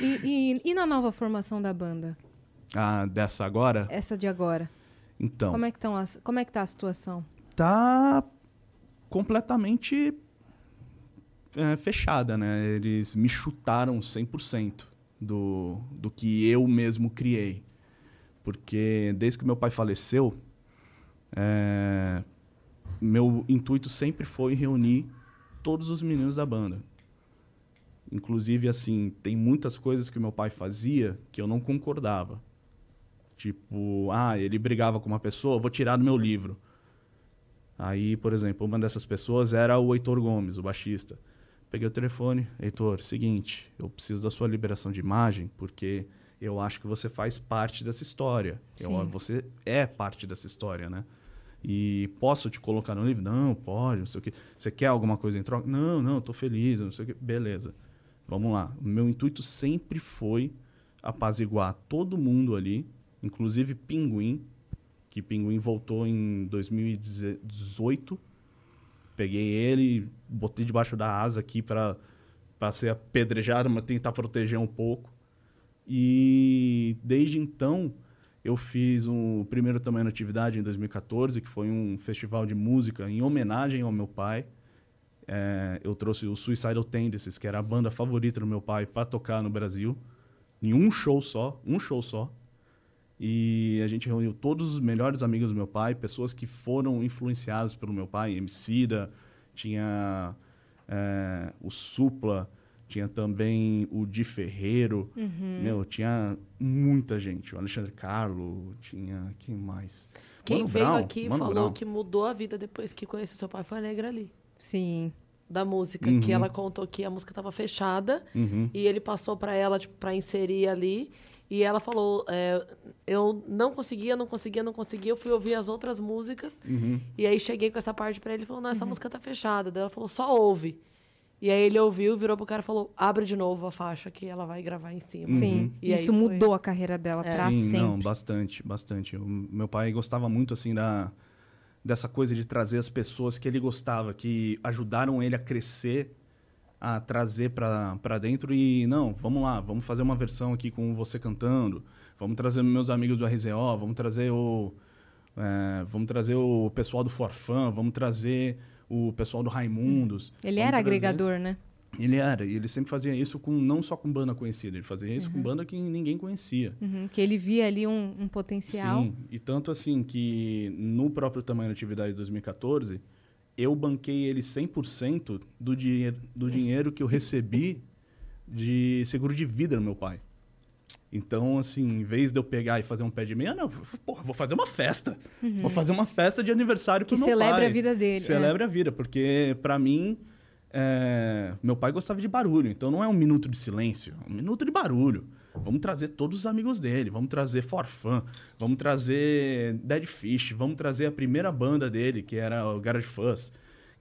e, e, e, na nova formação da banda?
Ah, dessa agora?
Essa de agora.
Então.
Como é que, tão a, como é que tá a situação?
Tá completamente é, fechada, né? Eles me chutaram 100% do, do que eu mesmo criei. Porque desde que meu pai faleceu, é, meu intuito sempre foi reunir todos os meninos da banda. Inclusive, assim, tem muitas coisas que meu pai fazia que eu não concordava. Tipo, ah, ele brigava com uma pessoa, vou tirar do meu livro. Aí, por exemplo, uma dessas pessoas era o Heitor Gomes, o baixista. Peguei o telefone, Heitor, seguinte, eu preciso da sua liberação de imagem, porque eu acho que você faz parte dessa história. Eu, você é parte dessa história, né? E posso te colocar no livro? Não, pode, não sei o quê. Você quer alguma coisa em troca? Não, não, estou feliz, não sei o quê. Beleza. Vamos lá. O meu intuito sempre foi apaziguar todo mundo ali, inclusive Pinguim, que Pinguim voltou em 2018 Peguei ele, botei debaixo da asa aqui para ser apedrejado, mas tentar proteger um pouco. E desde então eu fiz um primeiro também na atividade em 2014, que foi um festival de música em homenagem ao meu pai. É, eu trouxe o Suicidal Tendencies, que era a banda favorita do meu pai, para tocar no Brasil, em um show só, um show só. E a gente reuniu todos os melhores amigos do meu pai, pessoas que foram influenciadas pelo meu pai, Emicida, tinha é, o Supla, Tinha também o Di Ferreiro. Meu, tinha muita gente. O Alexandre Carlo, tinha. Quem mais?
Quem
Mano
veio
Brown,
aqui e
Mano
falou
Brown.
que mudou a vida depois que conheceu seu pai foi a Negra ali.
Sim.
Da música,
Uhum.
que ela contou que a música tava fechada
Uhum.
e ele passou pra ela, tipo, pra inserir ali. E ela falou: é, Eu não conseguia, não conseguia, não conseguia. Eu fui ouvir as outras músicas.
Uhum.
E aí cheguei com essa parte pra ele e falou: Não, essa música tá fechada. Daí ela falou: Só ouve. E aí ele ouviu, virou pro cara e falou: Abre de novo a faixa que ela vai gravar em cima.
Sim.
E aí
Isso
foi-
mudou a carreira dela pra
Sim,
sempre.
não, bastante, bastante. O meu pai gostava muito, assim, da, dessa coisa de trazer as pessoas que ele gostava, que ajudaram ele a crescer, a trazer pra pra dentro e, não, vamos lá, vamos fazer uma versão aqui com você cantando, vamos trazer meus amigos do RZO, vamos trazer o... é, vamos trazer o pessoal do Forfã, vamos trazer o pessoal do Raimundos.
Ele
vamos
era agregador, né?
Ele era, e ele sempre fazia isso com não só com banda conhecida, ele fazia isso com banda que ninguém conhecia.
Uhum, que ele via ali um, um potencial.
Sim, e tanto assim que no próprio tamanho da atividade de 2014, eu banquei ele 100% do, dinheiro do dinheiro que eu recebi de seguro de vida do meu pai. Então, assim, em vez de eu pegar e fazer um pé de meia, não, porra, vou fazer uma festa. Vou fazer uma festa de aniversário
Uhum. Que
pro meu
celebre
pai.
a vida dele. é.
Celebre a vida, porque pra mim, é, meu pai gostava de barulho, então não é um minuto de silêncio, é um minuto de barulho. Vamos trazer todos os amigos dele, vamos trazer Forfã, vamos trazer Dead Fish, vamos trazer a primeira banda dele, que era o Garage Fuzz,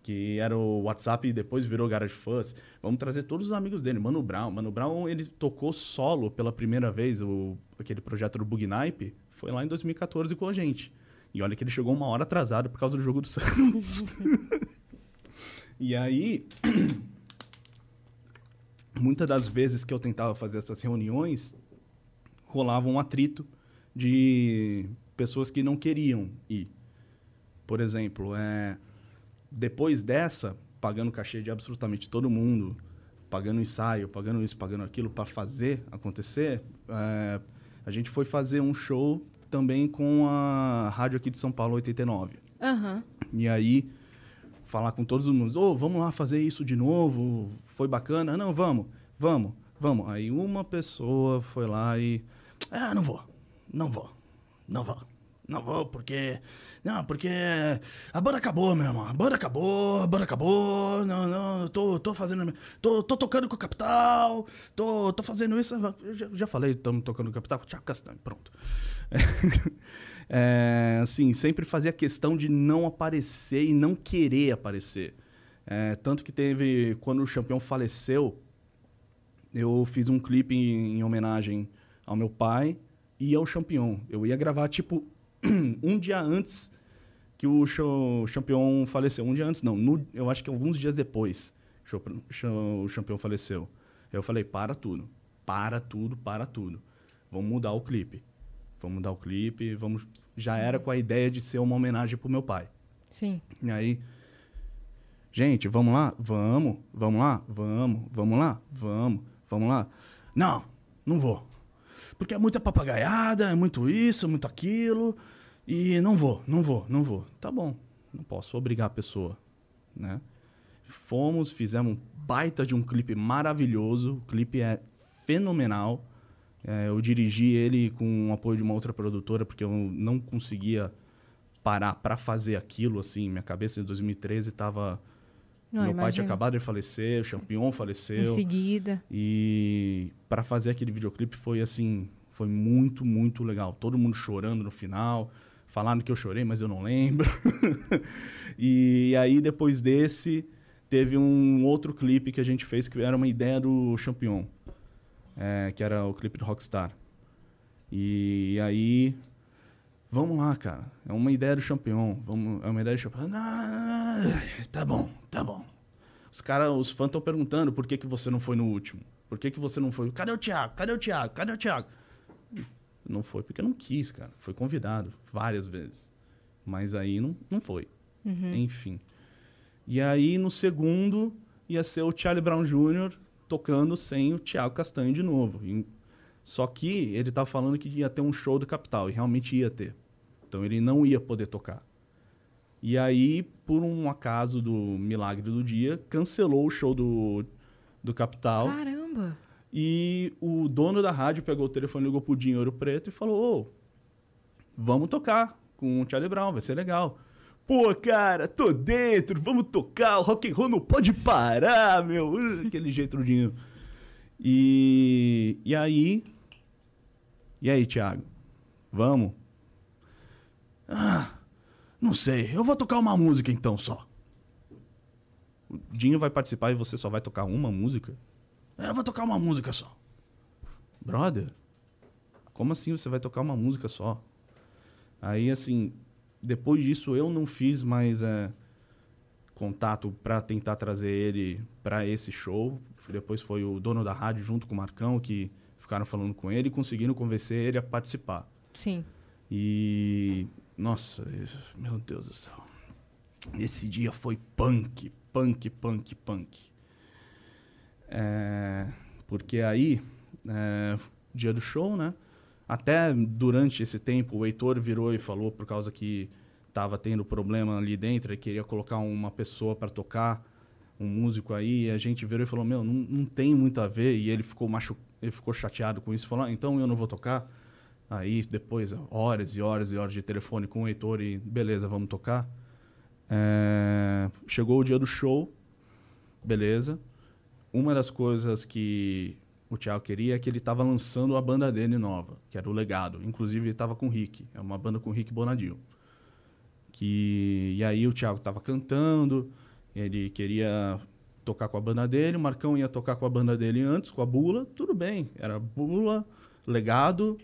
que era o WhatsApp e depois virou Garage Fuzz. Vamos trazer todos os amigos dele, Mano Brown. Mano Brown, ele tocou solo pela primeira vez, o, aquele projeto do Bugnipe, foi lá em 2014 com a gente. E olha que ele chegou uma hora atrasado por causa do jogo do Santos. e aí, muitas das vezes que eu tentava fazer essas reuniões, rolava um atrito de pessoas que não queriam ir. Por exemplo, é, depois dessa, pagando cachê de absolutamente todo mundo, pagando ensaio, pagando isso, pagando aquilo para fazer acontecer, é, a gente foi fazer um show também com a rádio aqui de São Paulo 89.
Aham.
E aí, falar com todos os mundo, ô, vamos lá fazer isso de novo, foi bacana? Não, vamos, vamos, vamos. Aí uma pessoa foi lá e, ah, não vou, não vou, não vou. Não vou, porque. Não, porque. A banda acabou, meu irmão. A banda acabou, a banda acabou. Não, não, tô, tô fazendo. Tô, tô tocando com o Capital. Tô, tô fazendo isso. Eu já, já falei, estamos tocando com o Capital. Tchau, Castanho, pronto. É, assim, sempre fazia questão de não aparecer e não querer aparecer. É, tanto que teve, quando o campeão faleceu, eu fiz um clipe em, em homenagem ao meu pai e ao campeão. Eu ia gravar, tipo, um dia antes que o show- campeão faleceu. Um dia antes, não. no- eu acho que alguns dias depois show- show- o campeão faleceu. Eu falei, para tudo. Para tudo, para tudo. Vamos mudar o clipe. Vamos mudar o clipe, vamos... Já era com a ideia de ser uma homenagem pro meu pai.
Sim.
E aí, gente, vamos lá? Vamos. Vamos lá? Vamos. Vamos lá? Vamos. Vamos lá? Não, não vou. Porque é muita papagaiada, é muito isso, muito aquilo. E não vou, não vou, não vou. Tá bom, não posso obrigar a pessoa, né? Fomos, fizemos um baita de um clipe maravilhoso. O clipe é fenomenal. É, eu dirigi ele com o apoio de uma outra produtora, porque eu não conseguia parar para fazer aquilo, assim. Minha cabeça em 2013 estava...
Não,
Meu pai tinha acabado de falecer, o Champion faleceu.
Em seguida.
E para fazer aquele videoclipe foi assim, foi muito, muito legal. Todo mundo chorando no final, falando que eu chorei, mas eu não lembro. e aí depois desse teve um outro clipe que a gente fez que era uma ideia do Champion, é, que era o clipe do Rockstar. E aí Vamos lá, cara. É uma ideia do Champion. Vamos, é uma ideia do Champion. Ah, tá bom, tá bom. Os caras, os fãs estão perguntando por que, que você não foi no último. Por que, que você não foi? Cadê o Thiago? Cadê o Thiago? Cadê o Thiago? Não foi porque não quis, cara. Foi convidado várias vezes. Mas aí não, não foi. Enfim. E aí, no segundo, ia ser o Charlie Brown Jr. tocando sem o Thiago Castanho de novo. Só que ele tava falando que ia ter um show do Capital, e realmente ia ter. Então ele não ia poder tocar. E aí, por um acaso do milagre do dia, cancelou o show do, do Capital.
Caramba!
E o dono da rádio pegou o telefone, ligou pro Dinho Ouro Preto e falou: Ô, vamos tocar com o Charlie Brown, vai ser legal. Pô, cara, tô dentro, vamos tocar, o rock and roll não pode parar, meu. Aquele jeito do Dinho. E, e aí. E aí, Thiago? Vamos? Ah, não sei, eu vou tocar uma música então só. O Dinho vai participar e você só vai tocar uma música? É, eu vou tocar uma música só. Brother, como assim você vai tocar uma música só? Aí, assim, depois disso eu não fiz mais é, contato para tentar trazer ele para esse show. Depois foi o dono da rádio junto com o Marcão que ficaram falando com ele e conseguiram convencer ele a participar.
Sim.
E nossa, meu Deus do céu. Esse dia foi punk, punk, punk, punk. É, porque aí, é, dia do show, né? Até durante esse tempo, o Heitor virou e falou, por causa que estava tendo problema ali dentro, e queria colocar uma pessoa para tocar, um músico aí, e a gente virou e falou, meu, não, não tem muito a ver, e ele ficou, machu... ele ficou chateado com isso, falou, ah, então eu não vou tocar. Aí depois, horas e horas e horas de telefone com o Heitor e beleza, vamos tocar. É... Chegou o dia do show, beleza. Uma das coisas que o Thiago queria é que ele estava lançando a banda dele nova, que era o Legado. Inclusive, ele estava com o Rick, é uma banda com o Rick Bonadil. Que... E aí o Thiago estava cantando, ele queria tocar com a banda dele, o Marcão ia tocar com a banda dele antes, com a Bula, tudo bem. Era Bula, Legado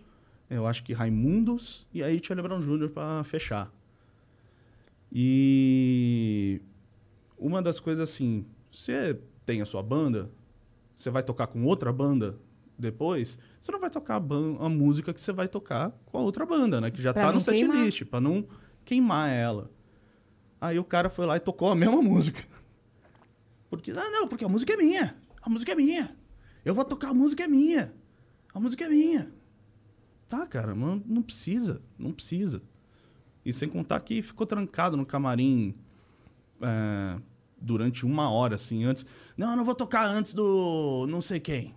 eu acho que Raimundos, e aí tinha Brown Jr. para fechar. E uma das coisas assim, você tem a sua banda, você vai tocar com outra banda depois, você não vai tocar a, a música que você vai tocar com a outra banda, né? Que já
pra
tá no setlist, para não queimar ela. Aí o cara foi lá e tocou a mesma música. Porque, ah, não, porque a música é minha. A música é minha. Eu vou tocar a música é minha. A música é minha. Tá, cara, não, não precisa, não precisa. E sem contar que ficou trancado no camarim é, durante uma hora, assim, antes. Não, eu não vou tocar antes do não sei quem.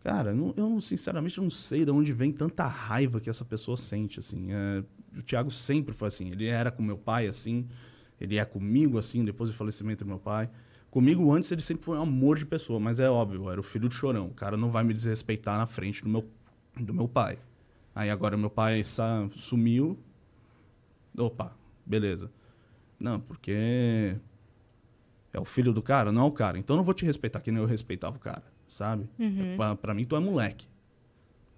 Cara, não, eu sinceramente não sei de onde vem tanta raiva que essa pessoa sente, assim. É, o Thiago sempre foi assim. Ele era com meu pai, assim. Ele é comigo, assim, depois do falecimento do meu pai. Comigo antes ele sempre foi um amor de pessoa, mas é óbvio, era o filho do chorão. O cara não vai me desrespeitar na frente do meu do meu pai. Aí agora meu pai sumiu. Opa, beleza. Não, porque é o filho do cara, não é o cara. Então eu não vou te respeitar que nem eu respeitava o cara, sabe?
Uhum.
Pra, pra, mim tu é moleque.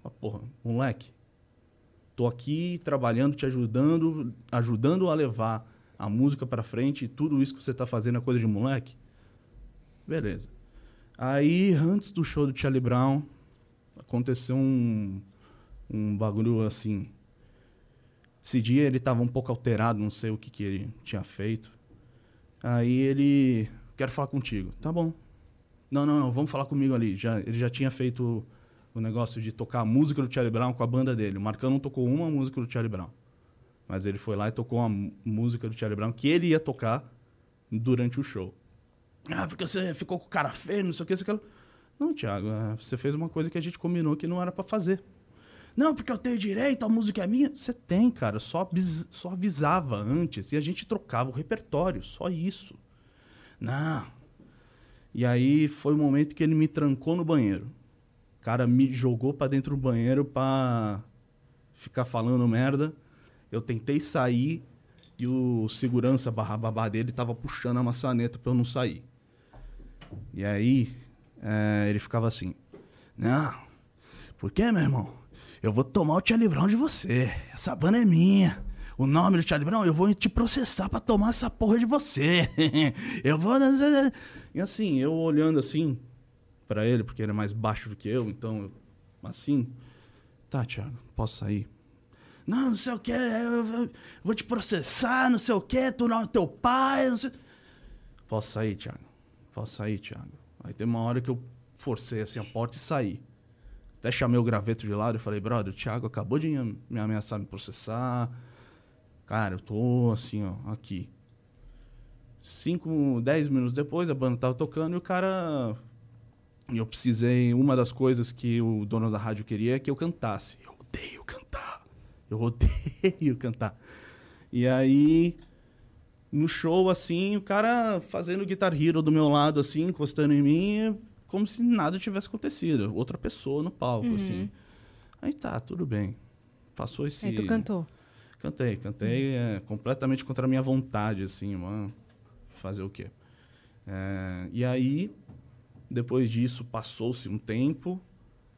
Mas, porra, moleque. Tô aqui trabalhando, te ajudando, ajudando a levar a música para frente e tudo isso que você tá fazendo é coisa de moleque. Beleza. Aí, antes do show do Charlie Brown, aconteceu um, um bagulho assim. Esse dia ele estava um pouco alterado, não sei o que, que ele tinha feito. Aí ele. Quero falar contigo. Tá bom. Não, não, não, vamos falar comigo ali. Já, ele já tinha feito o negócio de tocar a música do Charlie Brown com a banda dele. O Marcão não tocou uma música do Charlie Brown. Mas ele foi lá e tocou uma música do Charlie Brown que ele ia tocar durante o show. Ah, porque você ficou com o cara feio, não sei o que, isso, aquilo. Não, Thiago, é, você fez uma coisa que a gente combinou que não era para fazer. Não, porque eu tenho direito, a música é minha. Você tem, cara, só, só avisava antes e a gente trocava o repertório, só isso. Não. E aí foi o momento que ele me trancou no banheiro. O cara me jogou para dentro do banheiro pra ficar falando merda. Eu tentei sair e o segurança barra babá dele tava puxando a maçaneta pra eu não sair. E aí é, ele ficava assim: Não, por que, meu irmão? Eu vou tomar o Charlie Brown de você. Essa banda é minha. O nome do Charlie Brown, eu vou te processar pra tomar essa porra de você. eu vou. E assim, eu olhando assim para ele, porque ele é mais baixo do que eu, então, assim. Tá, Thiago, posso sair? Não, não sei o que, eu vou te processar, não sei o que, tu não é teu pai, não sei. Posso sair, Thiago? Posso sair, Thiago? Aí tem uma hora que eu forcei assim a porta e saí. Até chamei o graveto de lado e falei, brother, o Thiago acabou de me ameaçar me processar. Cara, eu tô assim, ó, aqui. cinco, dez minutos depois, a banda tava tocando e o cara. Eu precisei. Uma das coisas que o dono da rádio queria é que eu cantasse. Eu odeio cantar. Eu odeio cantar. E aí, no show, assim, o cara fazendo Guitar Hero do meu lado, assim, encostando em mim, como se nada tivesse acontecido. Outra pessoa no palco,
Uhum.
assim. Aí tá, tudo bem. Passou esse.
Aí tu cantou.
Cantei, cantei é, completamente contra a minha vontade, assim, mano. Fazer o quê? É, e aí, depois disso, passou-se um tempo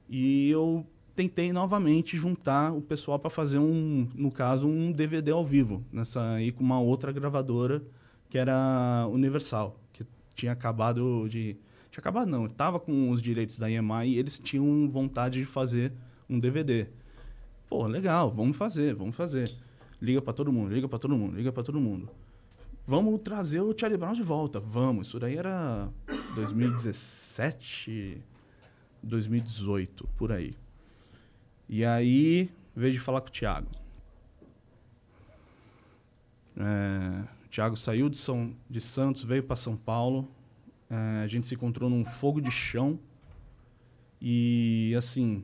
e eu tentei novamente juntar o pessoal para fazer um, no caso, um DVD ao vivo, nessa aí com uma outra gravadora que era Universal, que tinha acabado de tinha acabado não, estava com os direitos da EMI e eles tinham vontade de fazer um DVD. Pô, legal, vamos fazer, vamos fazer. Liga para todo mundo, liga para todo mundo, liga para todo mundo. Vamos trazer o Charlie Brown de volta, vamos. Isso daí era 2017, 2018, por aí. E aí, veio de falar com o Thiago. É, o Thiago saiu de, São, de Santos, veio para São Paulo. É, a gente se encontrou num fogo de chão. E, assim,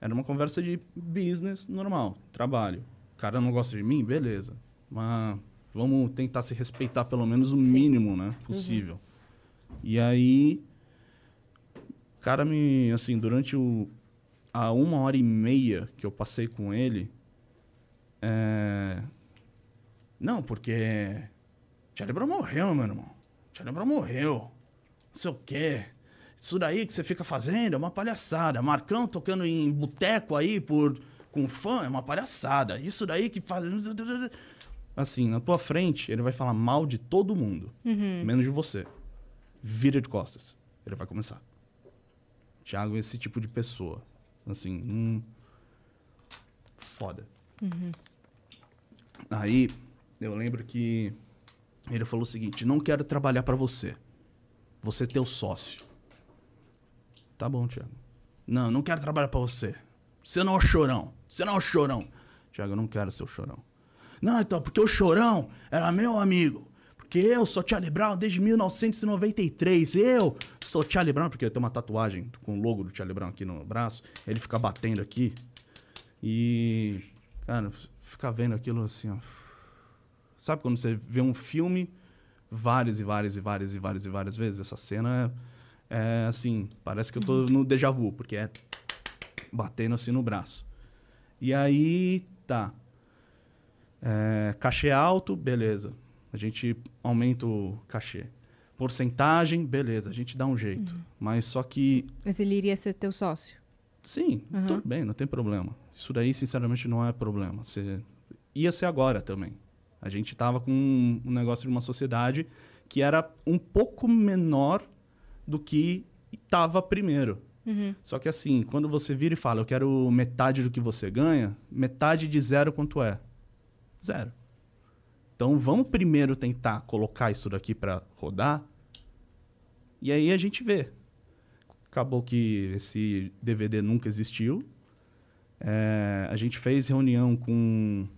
era uma conversa de business normal, trabalho. O cara não gosta de mim? Beleza. Mas vamos tentar se respeitar pelo menos o
Sim.
mínimo, né? Possível. E aí, o cara me, assim, durante o, a uma hora e meia que eu passei com ele, é... Não, porque Charlie Brown morreu, meu irmão. Charlie Brown morreu. Não sei o quê. Isso daí que você fica fazendo é uma palhaçada. Marcão tocando em boteco aí por com fã é uma palhaçada. Isso daí que faz. Assim, na tua frente, ele vai falar mal de todo mundo, menos de você. Vira de costas. Ele vai começar. Thiago é esse tipo de pessoa. Assim, hum, foda. Aí, eu lembro que ele falou o seguinte: não quero trabalhar pra você. Você é teu sócio. Tá bom, Thiago. Não, não quero trabalhar pra você. Você não é o chorão. Você não é o chorão. Thiago, eu não quero ser o chorão. Não, então, porque o chorão era meu amigo. Porque eu sou Charlie Brown desde 1993. Eu sou Charlie Brown, porque eu tenho uma tatuagem com o logo do Charlie Brown aqui no braço. Ele fica batendo aqui. E, cara, fica vendo aquilo assim, ó. Sabe quando você vê um filme várias e várias e várias e várias e várias vezes? Essa cena é, é assim, parece que eu tô no déjà vu, porque é batendo assim no braço. E aí, tá. É, cachê alto, beleza. A gente aumenta o cachê. Porcentagem, beleza, a gente dá um jeito. Mas só que
Mas ele iria ser teu sócio.
Sim,
Aham.
tudo bem, não tem problema. Isso daí, sinceramente, não é problema. Você... Ia ser agora também. A gente tava com um, um negócio de uma sociedade que era um pouco menor do que estava primeiro.
Uhum.
Só que assim, quando você vira e fala, eu quero metade do que você ganha, metade de zero quanto é? Zero. Então vamos primeiro tentar colocar isso daqui para rodar. E aí a gente vê. Acabou que esse DVD nunca existiu. É, a gente fez reunião com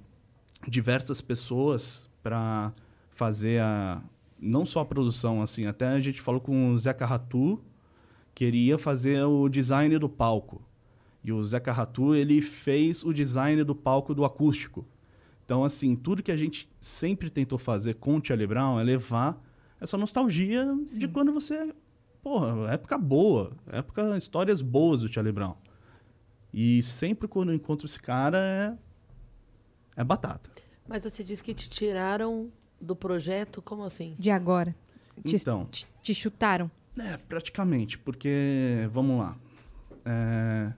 diversas pessoas para fazer a não só a produção assim, até a gente falou com o Zeca Ratu, queria fazer o design do palco. E o Zeca Ratu, ele fez o design do palco do acústico. Então, assim, tudo que a gente sempre tentou fazer com o Charlie Brown é levar essa nostalgia de quando você... Porra, época boa. Época, histórias boas do Charlie Brown. E sempre quando eu encontro esse cara, é, é batata.
Mas você disse que te tiraram do projeto, como assim?
De agora. Te,
Então.
te, te chutaram.
É, praticamente, porque, vamos lá, é,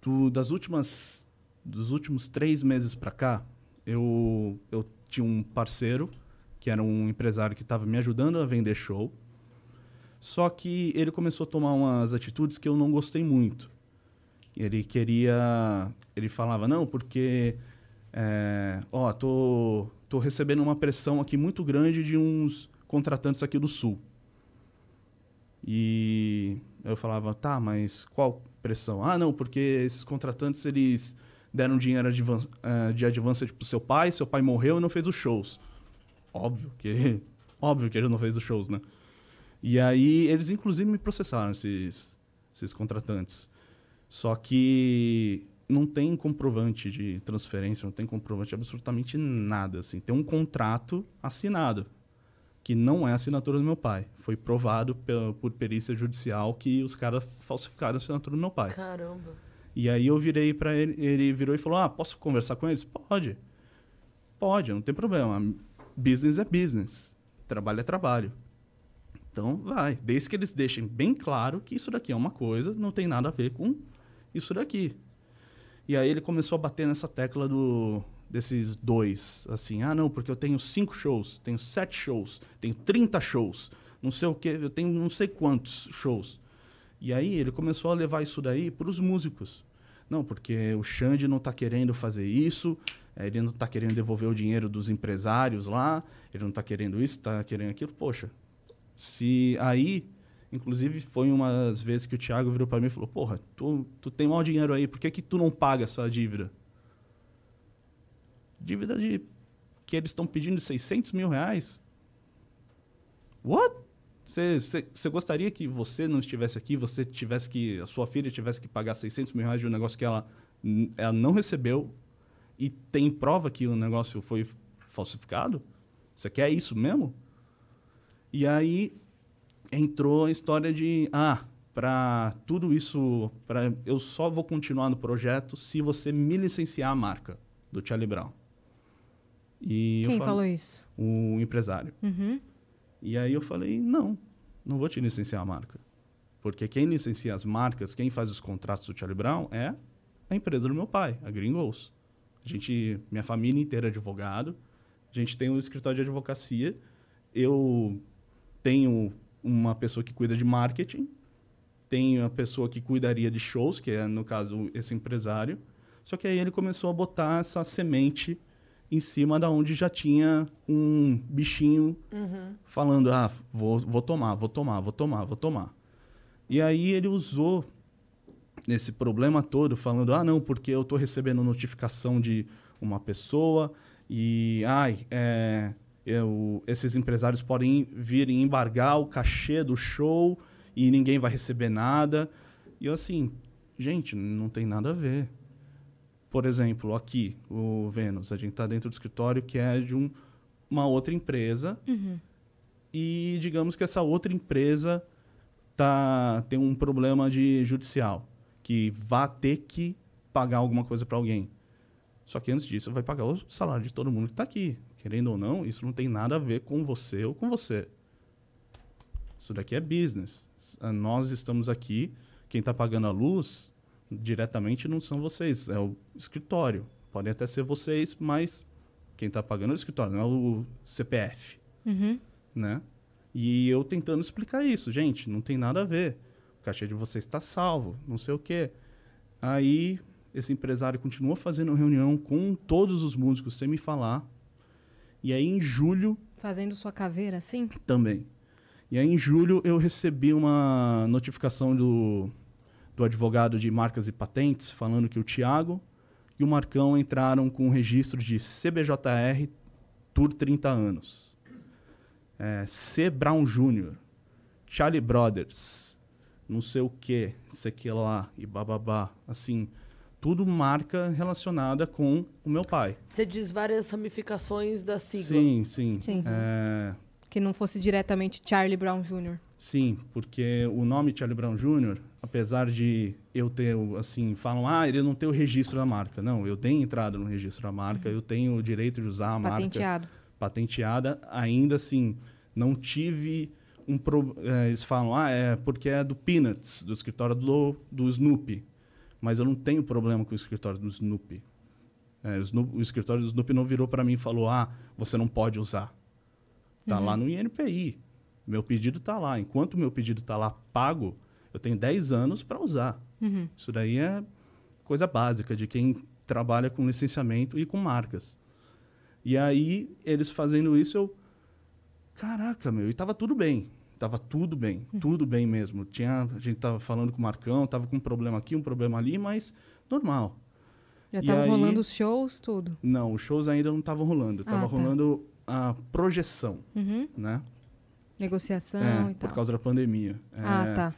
do- das últimas, dos últimos três meses pra cá, eu, eu tinha um parceiro, que era um empresário que estava me ajudando a vender show, só que ele começou a tomar umas atitudes que eu não gostei muito. Ele queria, ele falava, não, porque, é, ó, tô, tô recebendo uma pressão aqui muito grande de uns contratantes aqui do Sul. E eu falava, tá, mas qual pressão? Ah, não, porque esses contratantes, eles deram dinheiro eh, de advance pro seu pai, seu pai morreu e não fez os shows. Óbvio que, Óbvio que ele não fez os shows, né? E aí eles inclusive me processaram, esses, esses contratantes. Só que não tem comprovante de transferência, não tem comprovante de absolutamente nada. Assim. Tem um contrato assinado, que não é assinatura do meu pai. Foi provado por perícia judicial que os caras falsificaram a assinatura do meu pai.
Caramba.
E aí eu virei para ele, ele virou e falou: Ah, posso conversar com eles? Pode. Pode, não tem problema. Business é business. Trabalho é trabalho. Então vai. Desde que eles deixem bem claro que isso daqui é uma coisa, não tem nada a ver com isso daqui. E aí ele começou a bater nessa tecla do desses dois, assim, ah não, porque eu tenho cinco shows, tenho sete shows, tenho 30 shows, não sei o que, eu tenho não sei quantos shows. E aí ele começou a levar isso daí para os músicos. Não, porque o Xande não está querendo fazer isso, eh, ele não está querendo devolver o dinheiro dos empresários lá, ele não está querendo isso, está querendo aquilo. Poxa, se aí Inclusive, foi umas vezes que o Thiago virou para mim e falou: Porra, tu, tu tem mau dinheiro aí, por que, que tu não paga essa dívida? Dívida de. que eles estão pedindo 600 mil reais? What? Você gostaria que você não estivesse aqui, você tivesse que. a sua filha tivesse que pagar 600 mil reais de um negócio que ela, ela não recebeu e tem prova que o negócio foi falsificado? Você quer isso mesmo? E aí entrou a história de ah, para tudo isso, para eu só vou continuar no projeto se você me licenciar a marca do Charlie Brown.
E Quem falo, falou isso?
O empresário.
Uhum.
E aí eu falei, não, não vou te licenciar a marca. Porque quem licencia as marcas, quem faz os contratos do Charlie Brown é a empresa do meu pai, a Gringos. A gente, minha família inteira é advogado. A gente tem um escritório de advocacia. Eu tenho uma pessoa que cuida de marketing, tem a pessoa que cuidaria de shows, que é, no caso, esse empresário. Só que aí ele começou a botar essa semente em cima da onde já tinha um bichinho
uhum.
falando, ah, vou, vou tomar, vou tomar, vou tomar, vou tomar. E aí ele usou esse problema todo, falando, ah, não, porque eu estou recebendo notificação de uma pessoa e, ai, é, eu, esses empresários podem vir e embargar o cachê do show e ninguém vai receber nada. E eu assim, gente, não tem nada a ver. Por exemplo, aqui, o Vênus, a gente está dentro do escritório que é de um, uma outra empresa.
Uhum.
E digamos que essa outra empresa tá, tem um problema de judicial, que vai ter que pagar alguma coisa para alguém. Só que antes disso, vai pagar o salário de todo mundo que está aqui. Querendo ou não, isso não tem nada a ver com você ou com você. Isso daqui é business. Nós estamos aqui, quem está pagando a luz diretamente não são vocês, é o escritório. Podem até ser vocês, mas quem está pagando é o escritório, não é o CPF.
Uhum.
Né? E eu tentando explicar isso, gente, não tem nada a ver. O cachê de vocês está salvo, não sei o quê. Aí esse empresário continua fazendo reunião com todos os músicos sem me falar. E aí, em julho.
Fazendo sua caveira assim?
Também. E aí, em julho, eu recebi uma notificação do, do advogado de marcas e patentes falando que o Tiago e o Marcão entraram com o registro de CBJR Tour 30 anos. É, C. Brown Jr., Charlie Brothers, não sei o que, sei que lá, e bababá. Assim, tudo marca relacionada com o meu pai.
Você diz várias ramificações da sigla.
Sim, sim.
sim.
É...
Que não fosse diretamente Charlie Brown Jr.
Sim, porque o nome Charlie Brown Jr., apesar de eu ter, assim, falam, ah, ele não tem o registro da marca. Não, eu tenho entrada no registro da marca, uhum. eu tenho o direito de usar a
Patenteado.
marca. Patenteada. Ainda assim, não tive um... Pro... É, eles falam, ah, é porque é do Peanuts, do escritório do, do Snoopy mas eu não tenho problema com o escritório do Snoopy. É, o, Snoopy, o, escritório do Snoopy não virou para mim e falou: ah, você não pode usar. Está uhum. lá no INPI. Meu pedido está lá. Enquanto meu pedido está lá pago, eu tenho 10 anos para usar.
Uhum.
Isso daí é coisa básica de quem trabalha com licenciamento e com marcas. E aí, eles fazendo isso, eu. Caraca, meu, e estava tudo bem. Tava tudo bem, hum. tudo bem mesmo. Tinha, a gente tava falando com o Marcão, tava com um problema aqui, um problema ali, mas normal.
Já estavam rolando os shows, tudo?
Não, os shows ainda não estavam rolando. Ah, tava tá. rolando a projeção,
Uhum.
né?
Negociação
É,
e tal.
por causa da pandemia.
Ah,
É,
tá.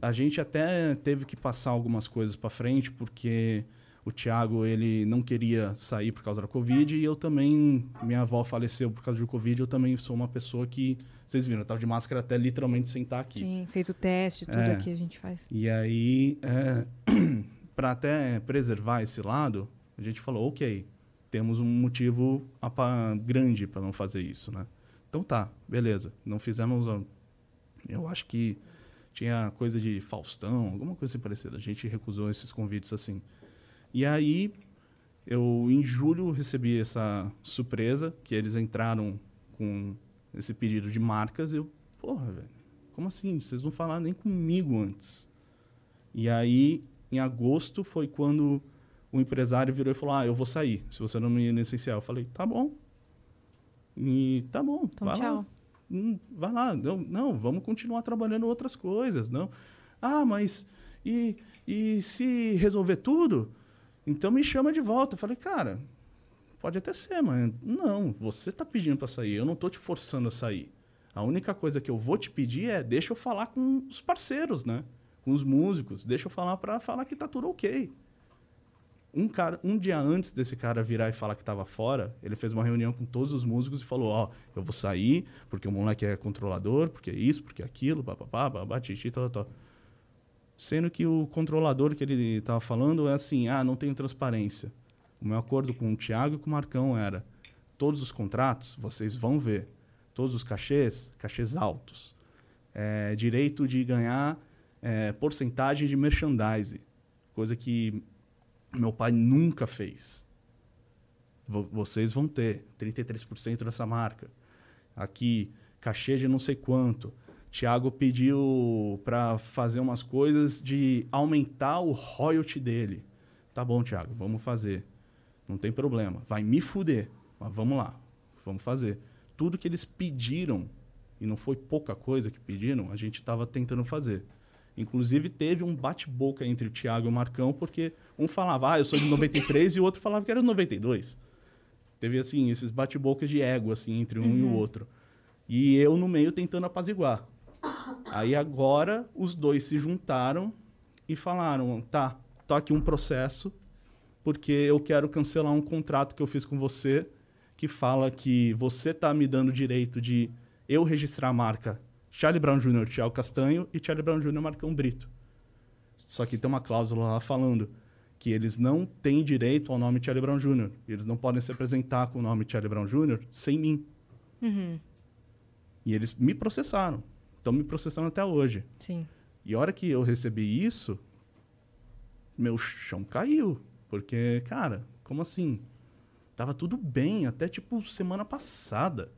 A gente até teve que passar algumas coisas para frente, porque o Thiago ele não queria sair por causa da Covid e eu também, minha avó faleceu por causa do Covid, eu também sou uma pessoa que, vocês viram, eu tava de máscara até literalmente sentar aqui.
Sim, fez o teste, tudo
É.
aqui a gente faz.
E aí, é, para até preservar esse lado, a gente falou, ok, temos um motivo grande para não fazer isso, né? Então tá, beleza. Não fizemos, eu acho que tinha coisa de Faustão, alguma coisa assim parecida. A gente recusou esses convites assim. E aí, eu em julho recebi essa surpresa que eles entraram com esse pedido de marcas. E eu, porra, velho, como assim? Vocês não falaram nem comigo antes. E aí, em agosto, foi quando o empresário virou e falou: Ah, eu vou sair, se você não me licenciar. Eu falei: Tá bom. E tá bom,
Então,
vai
tchau.
lá. Hum, vai lá. Não, não, vamos continuar trabalhando outras coisas. Não. Ah, mas e, e se resolver tudo? Então me chama de volta. Eu falei, cara, pode até ser, mas não, você tá pedindo para sair, eu não tô te forçando a sair. A única coisa que eu vou te pedir é deixa eu falar com os parceiros, né? Com os músicos, deixa eu falar para falar que tá tudo ok. Um, cara, um dia antes desse cara virar e falar que estava fora, ele fez uma reunião com todos os músicos e falou: Ó, eu vou sair porque o moleque é controlador, porque é isso, porque é aquilo, papapá, babá, titi, tal, tal. Sendo que o controlador que ele estava falando é assim: ah, não tenho transparência. O meu acordo com o Thiago e com o Marcão era: todos os contratos vocês vão ver, todos os cachês, cachês altos. É, direito de ganhar é, porcentagem de merchandising, coisa que meu pai nunca fez. Vo- vocês vão ter 33% dessa marca. Aqui, cachê de não sei quanto. Tiago pediu para fazer umas coisas de aumentar o royalty dele. Tá bom, Tiago, vamos fazer. Não tem problema. Vai me fuder, mas vamos lá. Vamos fazer. Tudo que eles pediram, e não foi pouca coisa que pediram, a gente estava tentando fazer. Inclusive, teve um bate-boca entre o Thiago e o Marcão, porque um falava, ah, eu sou de 93, e o outro falava que era de 92. Teve, assim, esses bate-bocas de ego, assim, entre um e o outro. E eu no meio tentando apaziguar. Aí agora, os dois se juntaram e falaram, tá, tô aqui um processo, porque eu quero cancelar um contrato que eu fiz com você, que fala que você tá me dando o direito de eu registrar a marca Charlie Brown Jr. Thiago Castanho e Charlie Brown Jr. Marcão Brito. Só que tem uma cláusula lá falando que eles não têm direito ao nome Charlie Brown Jr. E eles não podem se apresentar com o nome Charlie Brown Jr. sem mim.
Uhum.
E eles me processaram. Estão me processando até hoje.
Sim.
E a hora que eu recebi isso, meu chão caiu. Porque, cara, como assim? Tava tudo bem até tipo semana passada.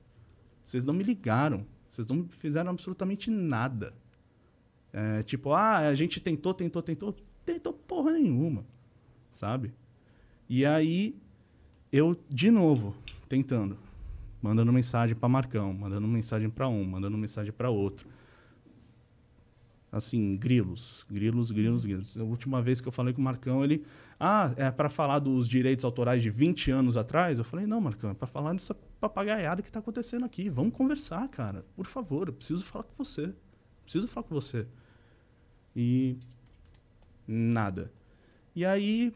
Vocês não me ligaram. Vocês não fizeram absolutamente nada. É, tipo, ah, a gente tentou, tentou, tentou. Tentou porra nenhuma. Sabe? E aí, eu, de novo, tentando. Mandando mensagem para Marcão, mandando mensagem para um, mandando mensagem para outro assim, grilos, grilos, grilos, grilos. A última vez que eu falei com o Marcão, ele, ah, é para falar dos direitos autorais de 20 anos atrás? Eu falei, não, Marcão, é para falar dessa papagaiada que está acontecendo aqui. Vamos conversar, cara. Por favor, eu preciso falar com você. Preciso falar com você. E nada. E aí,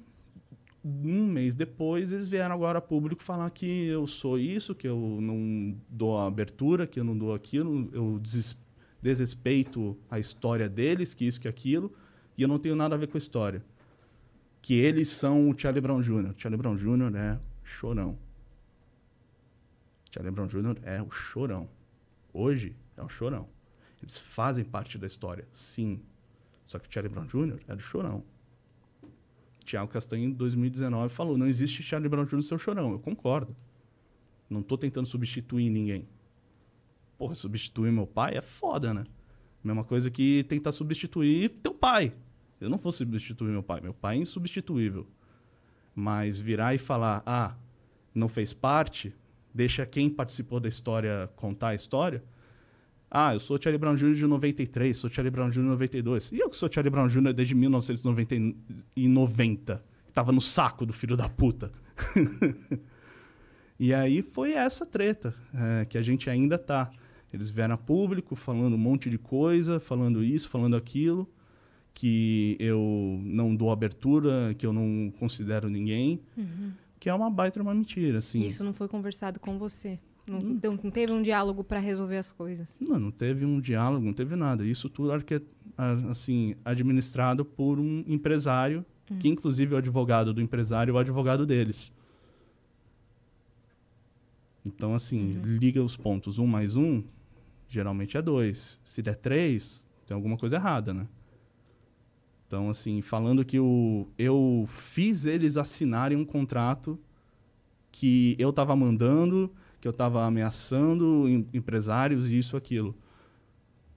um mês depois, eles vieram agora a público falar que eu sou isso, que eu não dou abertura, que eu não dou aquilo, eu desespero desrespeito a história deles, que isso, que aquilo, e eu não tenho nada a ver com a história. Que eles são o Charlie Brown Jr. Charlie Brown Jr. é chorão. Charlie Brown Jr. é o chorão. Hoje é o chorão. Eles fazem parte da história, sim. Só que Charlie Brown Jr. é do chorão. Tiago Castanho, em 2019, falou: não existe Charlie Brown Jr. seu chorão. Eu concordo. Não estou tentando substituir ninguém. Porra, substituir meu pai é foda, né? Mesma coisa que tentar substituir teu pai. Eu não vou substituir meu pai. Meu pai é insubstituível. Mas virar e falar, ah, não fez parte, deixa quem participou da história contar a história. Ah, eu sou Charlie Brown Jr. de 93, sou Charlie Brown Jr. de 92. E eu que sou Charlie Brown Jr. desde 1990, que tava no saco do filho da puta. E aí foi essa treta é, que a gente ainda tá. Eles vieram a público falando um monte de coisa, falando isso, falando aquilo, que eu não dou abertura, que eu não considero ninguém, que é uma baita uma mentira, assim.
Isso não foi conversado com você. Não, então, não teve um diálogo pra resolver as coisas.
Não, não teve um diálogo, não teve nada. Isso tudo arque- assim, administrado por um empresário, que inclusive o advogado do empresário é o advogado deles. Então, assim, liga os pontos. Um mais um, geralmente é dois. Se der três, tem alguma coisa errada, né? Então, assim, falando que o, eu fiz eles assinarem um contrato que eu estava mandando, que eu estava ameaçando em- empresários, isso, aquilo.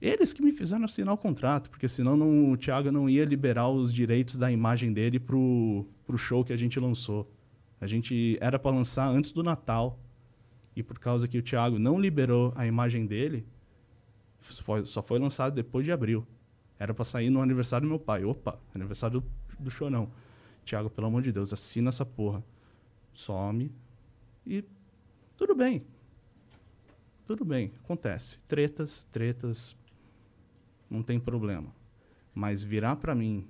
Eles que me fizeram assinar o contrato, porque senão não, o Thiago não ia liberar os direitos da imagem dele pro, pro show que a gente lançou. A gente era para lançar antes do Natal. E por causa que o Thiago não liberou a imagem dele, foi- só foi lançado depois de abril. Era para sair no aniversário do meu pai. Opa, aniversário do, do Chorão. Thiago, pelo amor de Deus, assina essa porra. Some e tudo bem. Tudo bem, acontece. Tretas, tretas, não tem problema. Mas virar pra mim,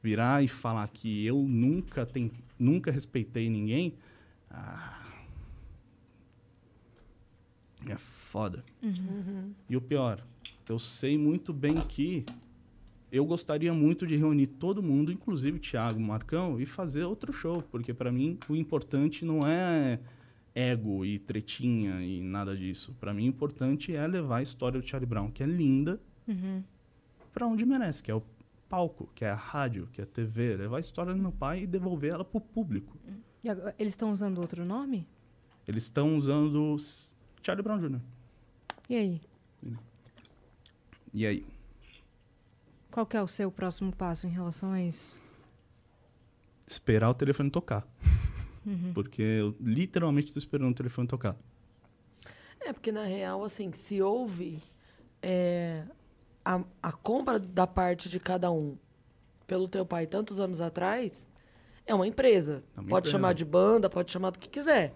virar e falar que eu nunca tem, nunca respeitei ninguém, ah, é foda. E o pior, eu sei muito bem que eu gostaria muito de reunir todo mundo, inclusive Thiago, Marcão, e fazer outro show, porque pra mim o importante não é ego e tretinha e nada disso. Pra mim o importante é levar a história do Charlie Brown, que é linda, pra onde merece, que é o palco, que é a rádio, que é a TV, levar a história do meu pai e devolver ela pro público.
E agora, eles estão usando outro nome?
Eles estão usando Charlie Brown Jr.
E aí?
E aí?
Qual que é o seu próximo passo em relação a isso?
Esperar o telefone tocar. Porque eu literalmente estou esperando o telefone tocar.
É, porque na real, assim, se houve é, a, a compra da parte de cada um pelo teu pai tantos anos atrás, é uma empresa.
É uma
pode
empresa.
chamar de banda, pode chamar do que quiser.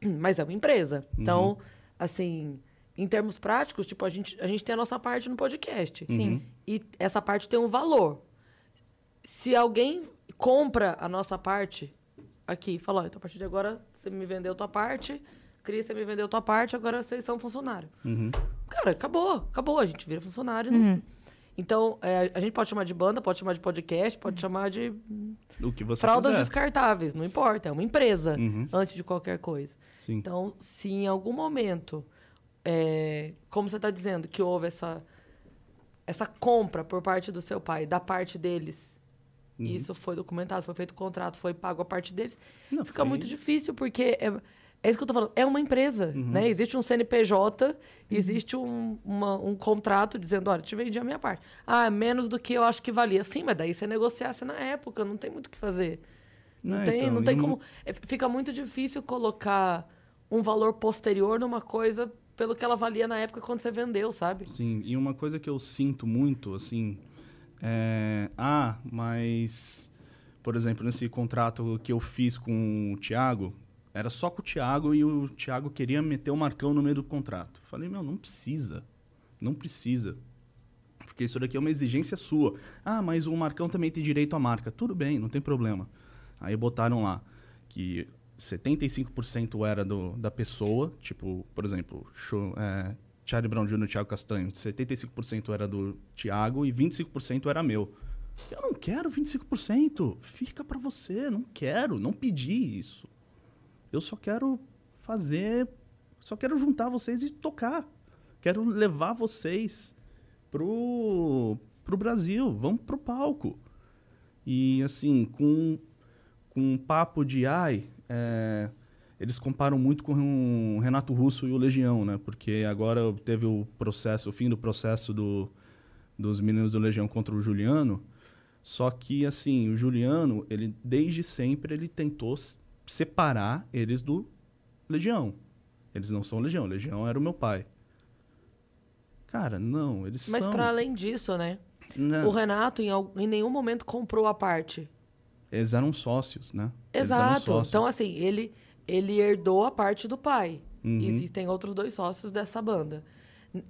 Mas é uma empresa.
Uhum.
Então, assim, em termos práticos, tipo, a gente, a gente tem a nossa parte no podcast.
Sim.
E essa parte tem um valor. Se alguém compra a nossa parte aqui, fala, ó, então a partir de agora você me vendeu tua parte, Cris, você me vendeu tua parte, agora vocês são funcionário.
Uhum.
Cara, acabou, acabou, a gente vira funcionário. não- Então, é, a gente pode chamar de banda, pode chamar de podcast, pode chamar de
O que você
fraldas
quiser.
descartáveis, não importa, é uma empresa
Uhum.
antes de qualquer coisa.
Sim.
Então, se em algum momento, é, como você está dizendo, que houve essa, essa compra por parte do seu pai, da parte deles,
Uhum.
isso foi documentado, foi feito o contrato, foi pago a parte deles,
Não,
fica
foi-
muito difícil, porque é, é isso que eu tô falando, é uma empresa,
Uhum.
né? Existe um CNPJ, existe um, uma- um contrato dizendo, olha, te vendi a minha parte. Ah, menos do que eu acho que valia. Sim, mas daí você negociasse na época, não tem muito o que fazer. Não
É,
tem,
então,
não tem como. é, fica muito difícil colocar um valor posterior numa coisa pelo que ela valia na época quando você vendeu, sabe?
Sim, e uma coisa que eu sinto muito, assim, é... Ah, mas... Por exemplo, nesse contrato que eu fiz com o Thiago, era só com o Thiago e o Thiago queria meter o Marcão no meio do contrato. Falei, meu, não precisa. Não precisa. Porque isso daqui é uma exigência sua. Ah, mas o Marcão também tem direito à marca. Tudo bem, não tem problema. Aí botaram lá que 75% era do, da pessoa, tipo, por exemplo, show, é, Charlie Brown Jr. e Thiago Castanho. 75% era do Thiago e 25% era meu. Eu não quero 25%. Fica pra você. Não quero. Não pedi isso. Eu só quero fazer. Só quero juntar vocês e tocar. Quero levar vocês pro, pro Brasil. Vamos pro palco. E assim, com, com um papo de ai. É, eles comparam muito com o Renato Russo e o Legião, né? Porque agora teve o processo, o fim do processo do, dos meninos do Legião contra o Juliano. Só que, assim, o Juliano, ele desde sempre ele tentou separar eles do Legião. Eles não são Legião, Legião era o meu pai. Cara, não, eles
Mas
são.
para além disso, né?
Né?
O Renato em, em nenhum momento comprou a parte.
Eles eram sócios, né? Eles eram
Exato.
sócios.
Então, assim, ele, ele herdou a parte do pai.
Uhum.
E existem outros dois sócios dessa banda.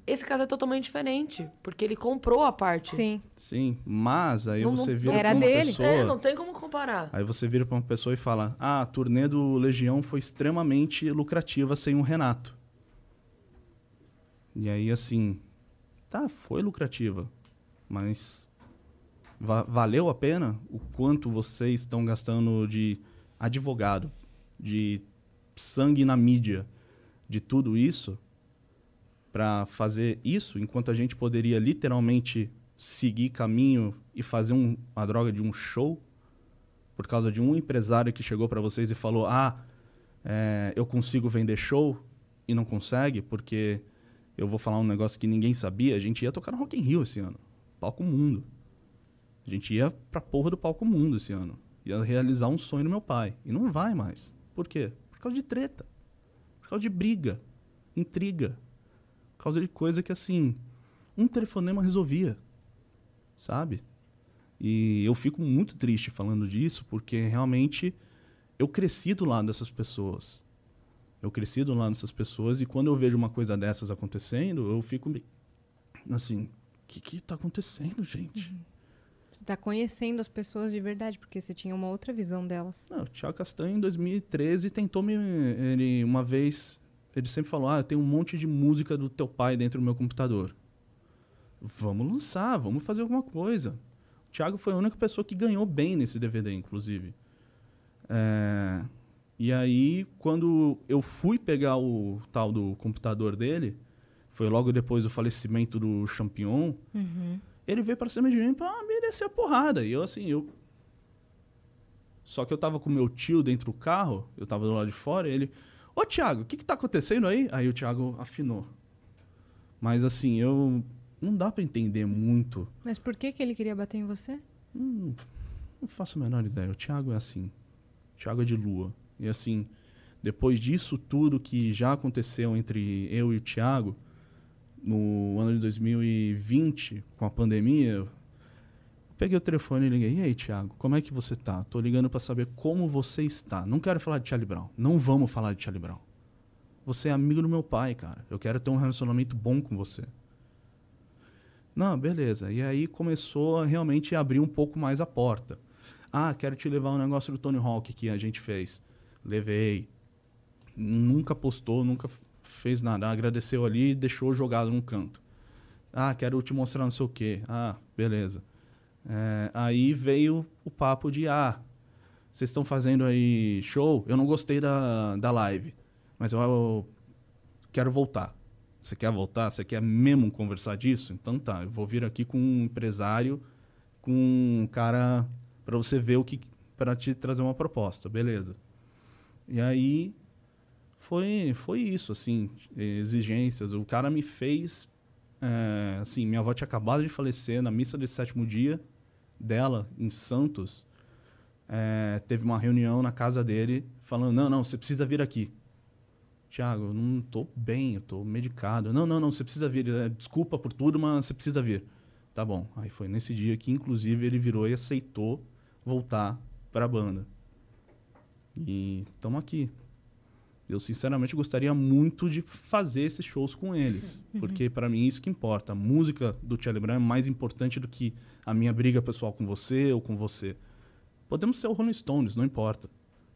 Esse caso é totalmente diferente, porque ele comprou a parte.
Sim.
Sim, mas aí
Não-
você
não-
vira
Era
pra uma
dele.
pessoa...
É, não tem como comparar.
Aí você vira pra uma pessoa e fala: Ah, a turnê do Legião foi extremamente lucrativa sem o Renato. E aí, assim, tá, foi lucrativa, mas va- valeu a pena o quanto vocês estão gastando de advogado, de sangue na mídia, de tudo isso, pra fazer isso, enquanto a gente poderia literalmente seguir caminho e fazer um, uma droga de um show? por causa de um empresário que chegou para vocês e falou: Ah, é, eu consigo vender show e não consegue, porque eu vou falar um negócio que ninguém sabia. A gente ia tocar no Rock in Rio esse ano, palco mundo. A gente ia pra porra do palco mundo esse ano. Ia realizar um sonho do meu pai. E não vai mais. Por quê? Por causa de treta. Por causa de briga, intriga. Por causa de coisa que, assim, um telefonema resolvia. Sabe? E eu fico muito triste falando disso, porque realmente eu cresci do lado dessas pessoas. Eu cresci do lado dessas pessoas e quando eu vejo uma coisa dessas acontecendo, eu fico assim, o que que tá acontecendo, gente?
Você tá conhecendo as pessoas de verdade, porque você tinha uma outra visão delas.
Não, o Thiago Castanho, em 2013, tentou me. Ele, uma vez, ele sempre falou: Ah, eu tenho um monte de música do teu pai dentro do meu computador. Vamos lançar, vamos fazer alguma coisa. O Thiago foi a única pessoa que ganhou bem nesse DVD, inclusive. É, E aí, quando eu fui pegar o tal do computador dele, foi logo depois do falecimento do Champion, ele veio pra cima de mim pra merecer a porrada. E eu, assim, eu. Só que eu tava com meu tio dentro do carro, eu tava do lado de fora, e ele. Ô, Thiago, o que que tá acontecendo aí? Aí o Thiago afinou. Mas, assim, eu. Não dá pra entender muito.
Mas por que, que ele queria bater em você?
Hum, não faço a menor ideia. O Thiago é assim. O Thiago é de lua. E assim, depois disso tudo que já aconteceu entre eu e o Thiago, no ano de 2020, com a pandemia, peguei o telefone e liguei. E aí, Thiago, como é que você tá? Tô ligando pra saber como você está. Não quero falar de Charlie Brown. Não vamos falar de Charlie Brown. Você é amigo do meu pai, cara. Eu quero ter um relacionamento bom com você. Não, beleza. E aí começou a realmente abrir um pouco mais a porta. Ah, quero te levar um negócio do Tony Hawk que a gente fez. Levei. Nunca postou, nunca fez nada. Agradeceu ali e deixou jogado num canto. Ah, quero te mostrar não sei o quê. Ah, beleza. É, aí veio o papo de, ah, vocês estão fazendo aí show? Eu não gostei da, da live, mas eu, eu quero voltar. Você quer voltar? Você quer mesmo conversar disso? Então tá, eu vou vir aqui com um empresário, com um cara para você ver o que para te trazer uma proposta, beleza? E aí foi foi isso assim, exigências. O cara me fez é, assim, minha avó tinha acabado de falecer na missa de sétimo dia dela em Santos. É, teve uma reunião na casa dele falando não não você precisa vir aqui Tiago, eu não tô bem, eu tô medicado. Não, não, não, você precisa vir. É, Desculpa por tudo, mas você precisa vir. Tá bom. Aí foi nesse dia que, inclusive, ele virou e aceitou voltar para a banda. E estamos aqui. Eu, sinceramente, gostaria muito de fazer esses shows com eles. Porque, para mim, é isso que importa. A música do Charlie Brown é mais importante do que a minha briga pessoal com você ou com você. Podemos ser o Rolling Stones, não importa.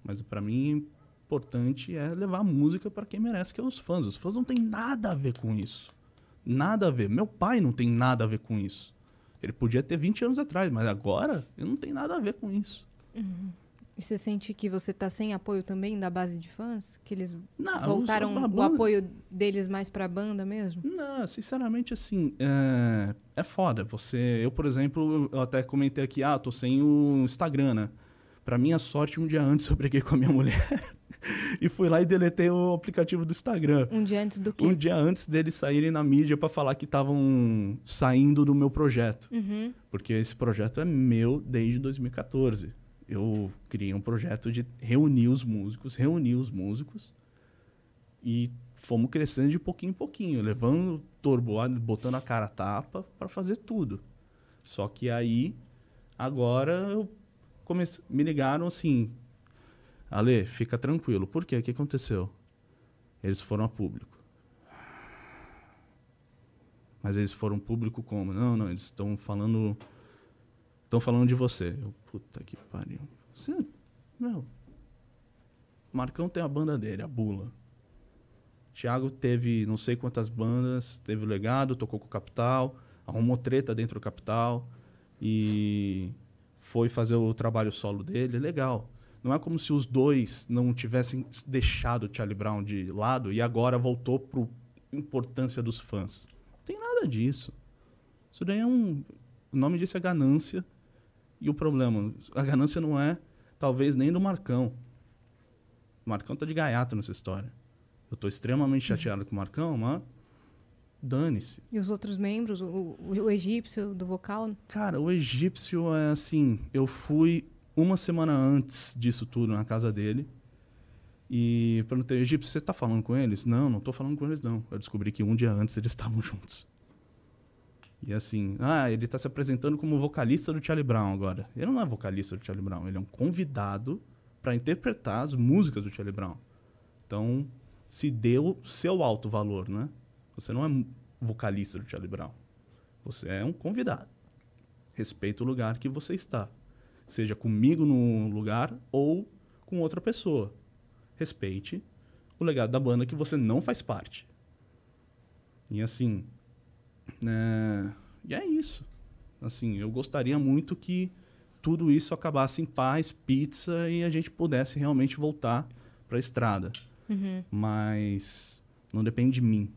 Mas, para mim, importante é levar a música para quem merece, que é os fãs. Os fãs não têm nada a ver com isso. Nada a ver. Meu pai não tem nada a ver com isso. Ele podia ter 20 anos atrás, mas agora ele não tem nada a ver com isso.
E você sente que você tá sem apoio também da base de fãs? Que eles
Não,
voltaram
a
o
banda-
apoio deles mais pra banda mesmo?
Não, sinceramente, assim, é, é foda. Você, eu, por exemplo, eu até comentei aqui, ah, tô sem o Instagram, né? Pra minha sorte, um dia antes eu briguei com a minha mulher e fui lá e deletei o aplicativo do Instagram.
Um dia antes do
Um
quê?
dia antes deles saírem na mídia pra falar que estavam saindo do meu projeto.
Uhum.
Porque esse projeto é meu desde 2014. Eu criei um projeto de reunir os músicos, reunir os músicos e fomos crescendo de pouquinho em pouquinho, levando torboado, botando a cara a tapa para fazer tudo. Só que aí agora eu comecei, me ligaram assim, Ale, fica tranquilo. Por quê? O que aconteceu? Eles foram a público. Mas eles foram público como? Não, não, eles estão falando. Estão falando de você. Eu, puta que pariu. Você, meu. Marcão tem a banda dele, a Bula. Thiago teve não sei quantas bandas, teve o legado, tocou com o Capital, arrumou treta dentro do Capital e foi fazer o trabalho solo dele, legal. Não é como se os dois não tivessem deixado o Charlie Brown de lado e agora voltou para importância dos fãs. Não tem nada disso. Isso daí é um. O nome disso é ganância. E o problema, a ganância não é, talvez, nem do Marcão. O Marcão tá de gaiato nessa história. Eu tô extremamente chateado com o Marcão, mas dane-se.
E os outros membros, o, o, o egípcio do vocal?
Cara, o egípcio é assim, eu fui uma semana antes disso tudo na casa dele. E perguntei, egípcio, você tá falando com eles? Não, não tô falando com eles não. Eu descobri que um dia antes eles estavam juntos. E assim, ah, ele tá se apresentando como vocalista do Charlie Brown agora. Ele não é vocalista do Charlie Brown, ele é um convidado para interpretar as músicas do Charlie Brown. Então, se deu seu alto valor, né? Você não é vocalista do Charlie Brown. Você é um convidado. Respeita o lugar que você está. Seja comigo no lugar ou com outra pessoa. Respeite o legado da banda que você não faz parte. E assim. É... E é isso. Assim, eu gostaria muito que tudo isso acabasse em paz, pizza e a gente pudesse realmente voltar para a estrada.
Uhum.
Mas não depende de mim,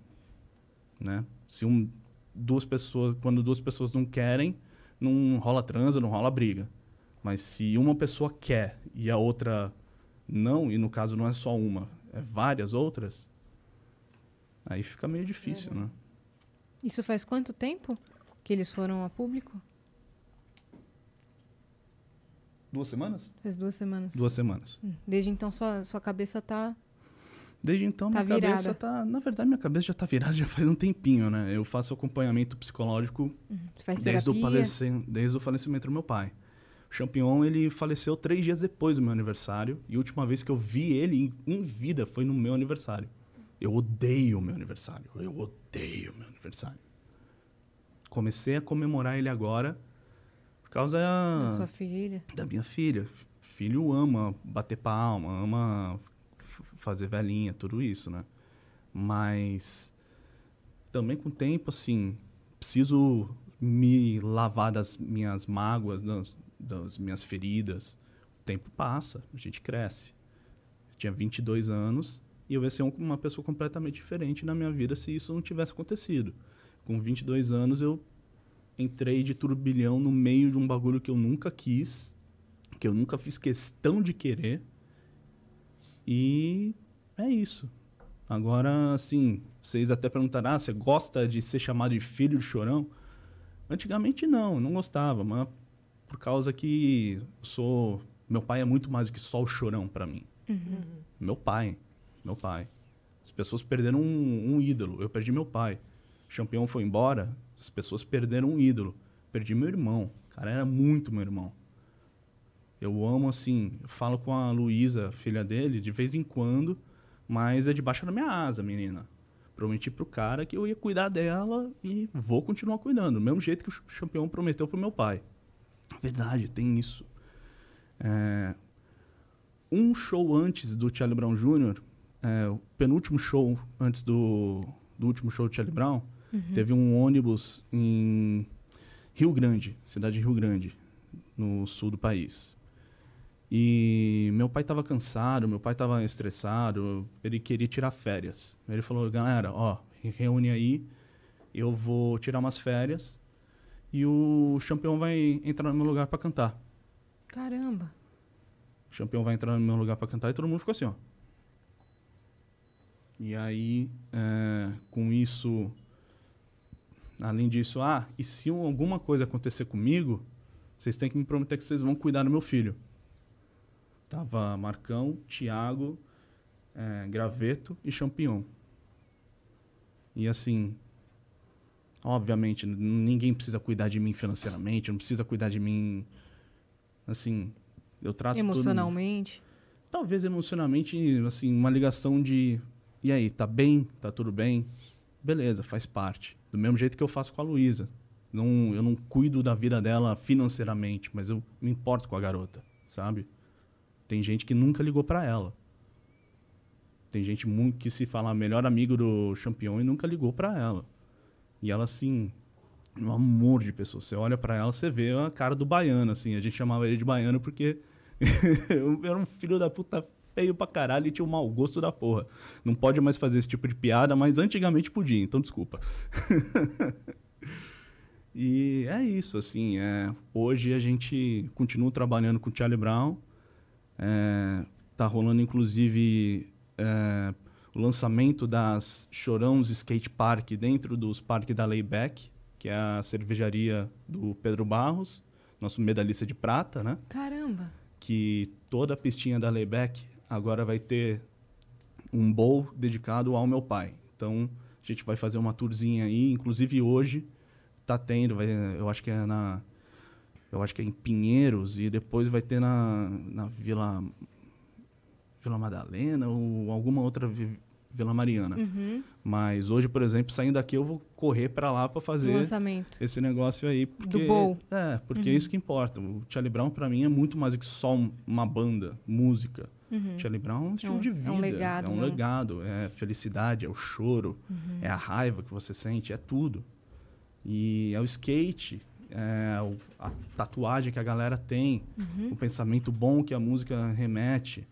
né? Se um, duas pessoas, quando duas pessoas não querem, não rola transa, não rola briga. Mas se uma pessoa quer e a outra não, e no caso não é só uma, é várias outras, aí fica meio difícil,
uhum.
né?
Isso faz quanto tempo que eles foram a público?
Duas semanas?
Faz duas semanas.
Duas semanas.
Hum, Desde então sua, sua cabeça tá.
Desde então,
Tá
minha cabeça
virada.
tá. Na verdade, minha cabeça já tá virada já faz um tempinho, né? Eu faço acompanhamento psicológico
Hum, faz
desde o, falece- desde o falecimento do meu pai. O Champion, ele faleceu três dias depois do meu aniversário. E a última vez que eu vi ele em vida foi no meu aniversário. Eu odeio o meu aniversário. Eu odeio o meu aniversário. Comecei a comemorar ele agora por causa
Da sua filha.
da minha filha. Filho ama bater palma, ama fazer velhinha, tudo isso, né? Mas também com o tempo, assim, preciso me lavar das minhas mágoas, das, das minhas feridas. O tempo passa, a gente cresce. Eu tinha 22 anos e eu ia ser um- uma pessoa completamente diferente na minha vida se isso não tivesse acontecido. Com 22 anos eu entrei de turbilhão no meio de um bagulho que eu nunca quis, que eu nunca fiz questão de querer. E é isso. Agora, assim, vocês até perguntaram, ah, você gosta de ser chamado de filho do chorão? Antigamente não, não gostava, mas por causa que sou, meu pai é muito mais do que só o chorão para mim. Meu pai, meu pai. As pessoas perderam um, um ídolo, eu perdi meu pai. O campeão foi embora, as pessoas perderam um ídolo. Perdi meu irmão, o cara era muito meu irmão. Eu amo, assim, eu falo com a Luísa, filha dele, de vez em quando, mas é debaixo da minha asa, menina. Prometi pro cara que eu ia cuidar dela e vou continuar cuidando, do mesmo jeito que o campeão prometeu pro meu pai. Verdade, tem isso. É, um show antes do Charlie Brown Jr., é, o penúltimo show antes do, do último show do Charlie Brown, teve um ônibus em Rio Grande, cidade de Rio Grande, no sul do país. E meu pai estava cansado, meu pai estava estressado, ele queria tirar férias. Ele falou, galera, ó, reúne aí, eu vou tirar umas férias e o campeão vai entrar no meu lugar para cantar.
Caramba.
O campeão vai entrar no meu lugar para cantar e todo mundo ficou assim, ó. E aí, é, com isso, além disso, ah, e se alguma coisa acontecer comigo, vocês têm que me prometer que vocês vão cuidar do meu filho. Tava Marcão, Thiago, é, Graveto e Champignon. E assim, obviamente, ninguém precisa cuidar de mim financeiramente, não precisa cuidar de mim, assim, eu trato todo
Emocionalmente.
talvez emocionalmente, assim, uma ligação de e aí, tá bem? Tá tudo bem? Beleza, faz parte. Do mesmo jeito que eu faço com a Luísa. Não, eu não cuido da vida dela financeiramente, mas eu me importo com a garota, sabe? Tem gente que nunca ligou para ela. Tem gente muito que se fala melhor amigo do campeão e nunca ligou para ela. E ela assim, um amor de pessoa. Você olha para ela, você vê a cara do baiano assim. A gente chamava ele de baiano porque eu era um filho da puta feio pra caralho e tinha um mau gosto da porra. Não pode mais fazer esse tipo de piada, mas antigamente podia, então desculpa. e é isso, assim. É, hoje a gente continua trabalhando com o Charlie Brown. É, tá rolando, inclusive, é, o lançamento das Chorãos Skate Park dentro dos parques da Layback, que é a cervejaria do Pedro Barros, nosso medalhista de prata, né?
Caramba!
Que toda a pistinha da Layback agora vai ter um bowl dedicado ao meu pai. Então, a gente vai fazer uma tourzinha aí, inclusive hoje tá tendo, vai, eu acho que é na eu acho que é em Pinheiros e depois vai ter na, na Vila Vila Madalena ou alguma outra Vila Mariana.
Uhum.
Mas hoje, por exemplo, saindo daqui, eu vou correr para lá para fazer
lançamento.
esse negócio aí. Porque,
Do bowl.
É, porque
Uhum.
é isso que importa. O Charlie Brown, para mim, é muito mais do que só um- uma banda, música.
Uhum.
Charlie Brown é um estilo
um-
de
é um
vida.
legado,
É um
né?
legado. É felicidade, é o choro,
Uhum.
é a raiva que você sente, é tudo. E é o skate, é o- a tatuagem que a galera tem,
Uhum.
o pensamento bom que a música remete.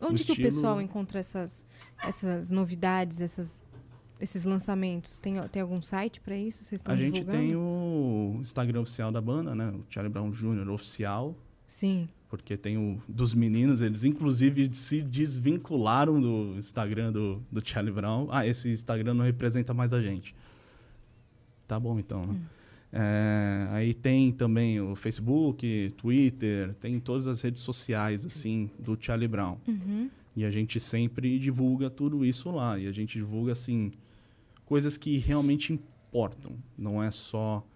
Onde que o pessoal encontra essas, essas novidades, essas, esses lançamentos? Tem, tem algum site para isso? Vocês estão
a gente
divulgando?
tem o Instagram oficial da banda, né? O Charlie Brown Jr. oficial.
Sim.
Porque tem o dos meninos, eles inclusive se desvincularam do Instagram do, do Charlie Brown. Ah, esse Instagram não representa mais a gente. Tá bom então, né? É, aí tem também o Facebook, Twitter, tem todas as redes sociais assim do Charlie Brown.
Uhum.
E a gente sempre divulga tudo isso lá. E a gente divulga, assim, coisas que realmente importam. Não é só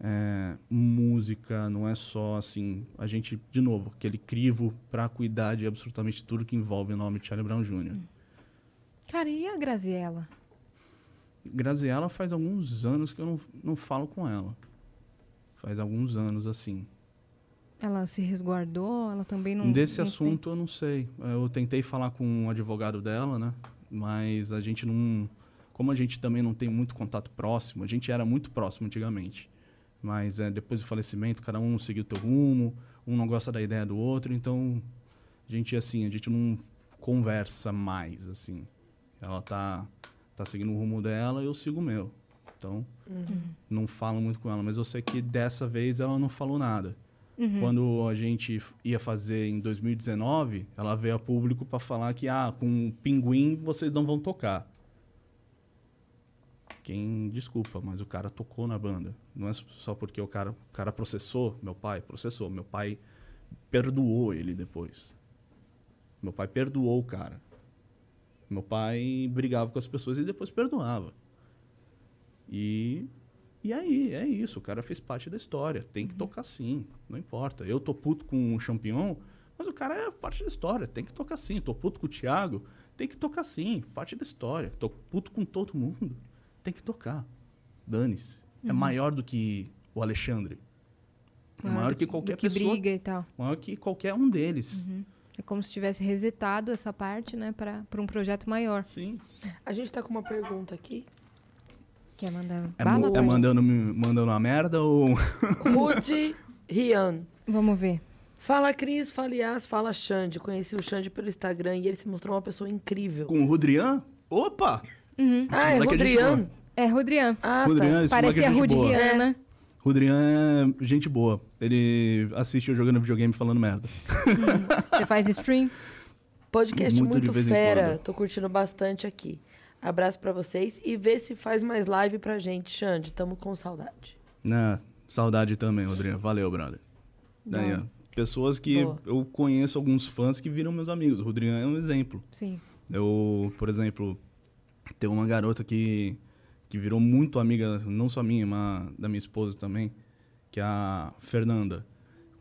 é, música, não é só, assim... A gente, de novo, aquele crivo para cuidar de absolutamente tudo que envolve o nome de Charlie Brown Jr.
Cara, e a Graziella?
Graziella faz alguns anos que eu não, não falo com ela. Faz alguns anos, assim.
Ela se resguardou? Ela também não.
Desse
não tem-
assunto eu não sei. Eu tentei falar com um advogado dela, né? Mas a gente não. Como a gente também não tem muito contato próximo, a gente era muito próximo antigamente. Mas é, depois do falecimento, cada um seguiu o teu rumo, um não gosta da ideia do outro, então a gente assim, a gente não conversa mais assim. Ela tá tá seguindo o rumo dela, eu sigo o meu. Então, não falo muito com ela, mas eu sei que dessa vez ela não falou nada.
Uhum.
Quando a gente ia fazer em 2019, ela veio a público para falar que ah, com o pinguim vocês não vão tocar. Quem desculpa, mas o cara tocou na banda. Não é só porque o cara, o cara processou, meu pai processou, meu pai perdoou ele depois. Meu pai perdoou o cara. Meu pai brigava com as pessoas e depois perdoava. E e aí, é isso, o cara fez parte da história. Tem que tocar sim, não importa. Eu tô puto com o Champignon, mas o cara é parte da história, tem que tocar sim. Tô puto com o Thiago, tem que tocar sim, parte da história. Tô puto com todo mundo, tem que tocar. Dane-se. É maior do que o Alexandre. É maior que qualquer
que
pessoa.
briga e tal.
Maior que qualquer um deles.
É como se tivesse resetado essa parte, né, para um projeto maior.
Sim.
A gente tá com uma pergunta aqui.
Quer mandar
É,
bala?
é mandando, mandando uma merda ou.
Rude Rian.
Vamos ver.
Fala Cris, fala Yas, fala Xande. Conheci o Xande pelo Instagram e ele se mostrou uma pessoa incrível.
Com o Rodrian? Opa!
Ah, é
moleque é
Rodrian?
É, Rodrian.
Ah,
Rodrian,
tá.
Parece
moleque é
né?
Rodrian é gente boa. Ele assiste eu jogando videogame falando merda.
Você faz stream?
Podcast
Muito
muito, fera. Tô curtindo bastante aqui. Abraço pra vocês e vê se faz mais live pra gente, Xande. Tamo com saudade.
Né? Saudade também, Rodrigo. Valeu, brother. Daí, ó, pessoas que
Boa.
eu conheço alguns fãs que viram meus amigos. O Rodrigo é um exemplo.
Sim.
Eu, por exemplo, tem uma garota que, que virou muito amiga, não só minha, mas da minha esposa também, que é a Fernanda.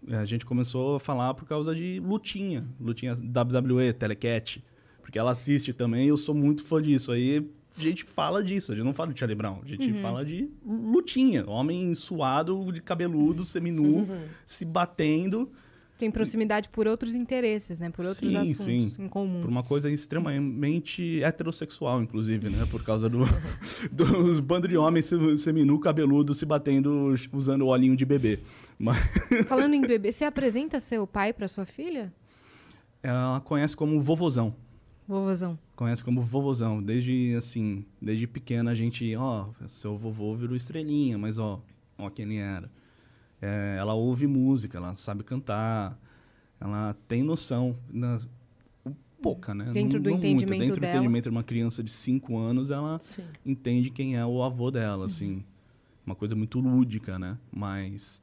A gente começou a falar por causa de lutinha. Lutinha WWE, Telecat. Porque ela assiste também e eu sou muito fã disso. Aí a gente fala disso. A gente não fala de Charlie Brown. A gente fala de lutinha. Homem suado, de cabeludo, seminu, se batendo.
Tem proximidade por outros interesses, né? Por outros
Sim,
assuntos
sim.
em comum.
Por uma coisa extremamente heterossexual, inclusive, né? Por causa do, dos bandos de homens se- seminu, cabeludo, se batendo, usando olhinho de bebê. Mas
Falando em bebê, você apresenta seu pai pra sua filha?
ela conhece como vovozão.
Vovozão.
Conhece como vovozão. Desde, assim, desde pequena a gente, ó, seu vovô virou estrelinha, mas ó, ó quem ele era. É, ela ouve música, ela sabe cantar, ela tem noção, na- pouca, né?
Dentro do
muito.
entendimento
Dentro do
dela.
entendimento de uma criança de 5 anos, ela
Sim.
entende quem é o avô dela,
Uhum.
assim. Uma coisa muito lúdica, né? Mas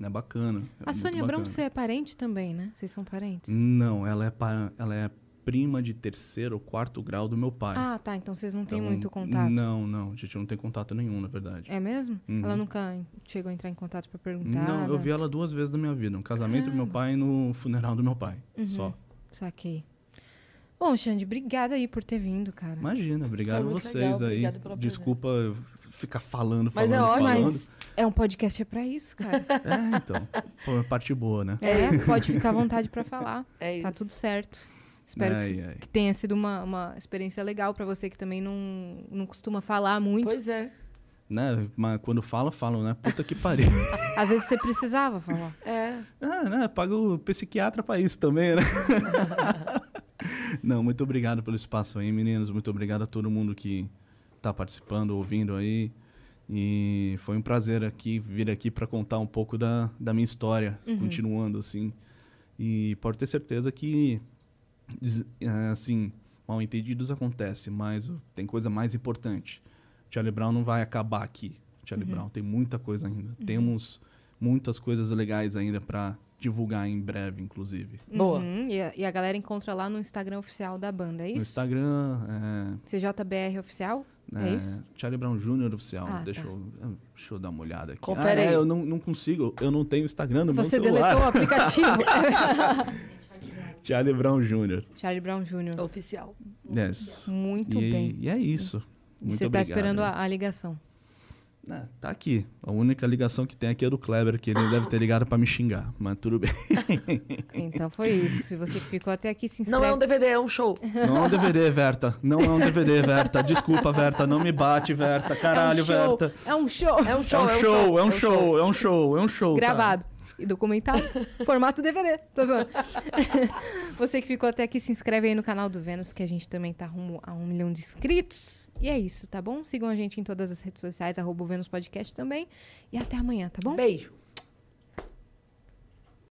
é bacana. é
A
muito
Sônia Abrão, você é parente também, né? Vocês são parentes?
Não, ela é, ela é prima de terceiro ou quarto grau do meu pai.
Ah, tá. Então vocês não têm
Então,
muito contato.
Não, não. A gente não tem contato nenhum, na verdade.
É mesmo?
Uhum.
Ela nunca chegou a entrar em contato pra perguntar?
Não, eu vi ela duas vezes na minha vida. No casamento do meu pai e no funeral do meu pai.
Uhum.
Só.
Saquei. Bom, Xande, obrigada aí por ter vindo, cara.
Imagina, obrigado a vocês
legal,
aí. Desculpa ficar falando,
Mas
falando,
é ótimo.
falando.
Mas é um podcast é pra isso, cara.
É, então. Pô, é parte boa, né?
é, pode ficar à vontade pra falar.
É isso.
Tá tudo certo. Espero que,
Ai, ai.
que tenha sido uma, uma experiência legal pra você que também não, não costuma falar muito.
Pois é.
Né? Mas quando fala, falam, né? Puta que pariu.
Às vezes você precisava falar.
É.
ah, né? Paga o psiquiatra pra isso também, né? Não, muito obrigado pelo espaço aí, meninos. Muito obrigado a todo mundo que tá participando, ouvindo aí. E foi um prazer aqui vir aqui para contar um pouco da, da minha história, continuando assim. E pode ter certeza que assim, mal entendidos acontece, mas tem coisa mais importante. Charlie Brown não vai acabar aqui. Charlie Brown tem muita coisa ainda. Temos muitas coisas legais ainda para divulgar em breve, inclusive.
Boa.
Uhum, e, a, e a galera encontra lá no Instagram oficial da banda, é
No
isso?
Instagram,
CJBR oficial?
é,
É
é,
isso?
Charlie Brown Jr. oficial.
Ah,
deixa,
tá.
eu, deixa eu dar uma olhada aqui.
Confere
ah, é, eu não, não consigo. Eu não tenho Instagram no
Você
meu celular.
deletou o aplicativo?
Charlie Brown Jr.
Charlie Brown Jr.
Oficial.
Yes.
Muito
e,
bem.
e é isso.
E
Muito
você tá
obrigado.
esperando a, a ligação.
É, tá aqui. A única ligação que tem aqui é do Kleber, que ele deve ter ligado pra me xingar. Mas tudo bem.
Então foi isso. Se você ficou até aqui, se inscreve.
Não é um DVD, é um show.
Não é um DVD, Verta. Não é um DVD, Verta. Desculpa, Verta. Não me bate, Verta. Caralho,
é um show.
Verta.
É um show.
É um
É
show,
um show, é um show, é um show, é um show.
Gravado. E documentado. formato DVD. Tô zoando. Você que ficou até aqui, se inscreve aí no canal do Vênus, que a gente também tá rumo a um milhão de inscritos. E é isso, tá bom? Sigam a gente em todas as redes sociais, arroba o Vênus Podcast também. E até amanhã, tá bom?
Beijo.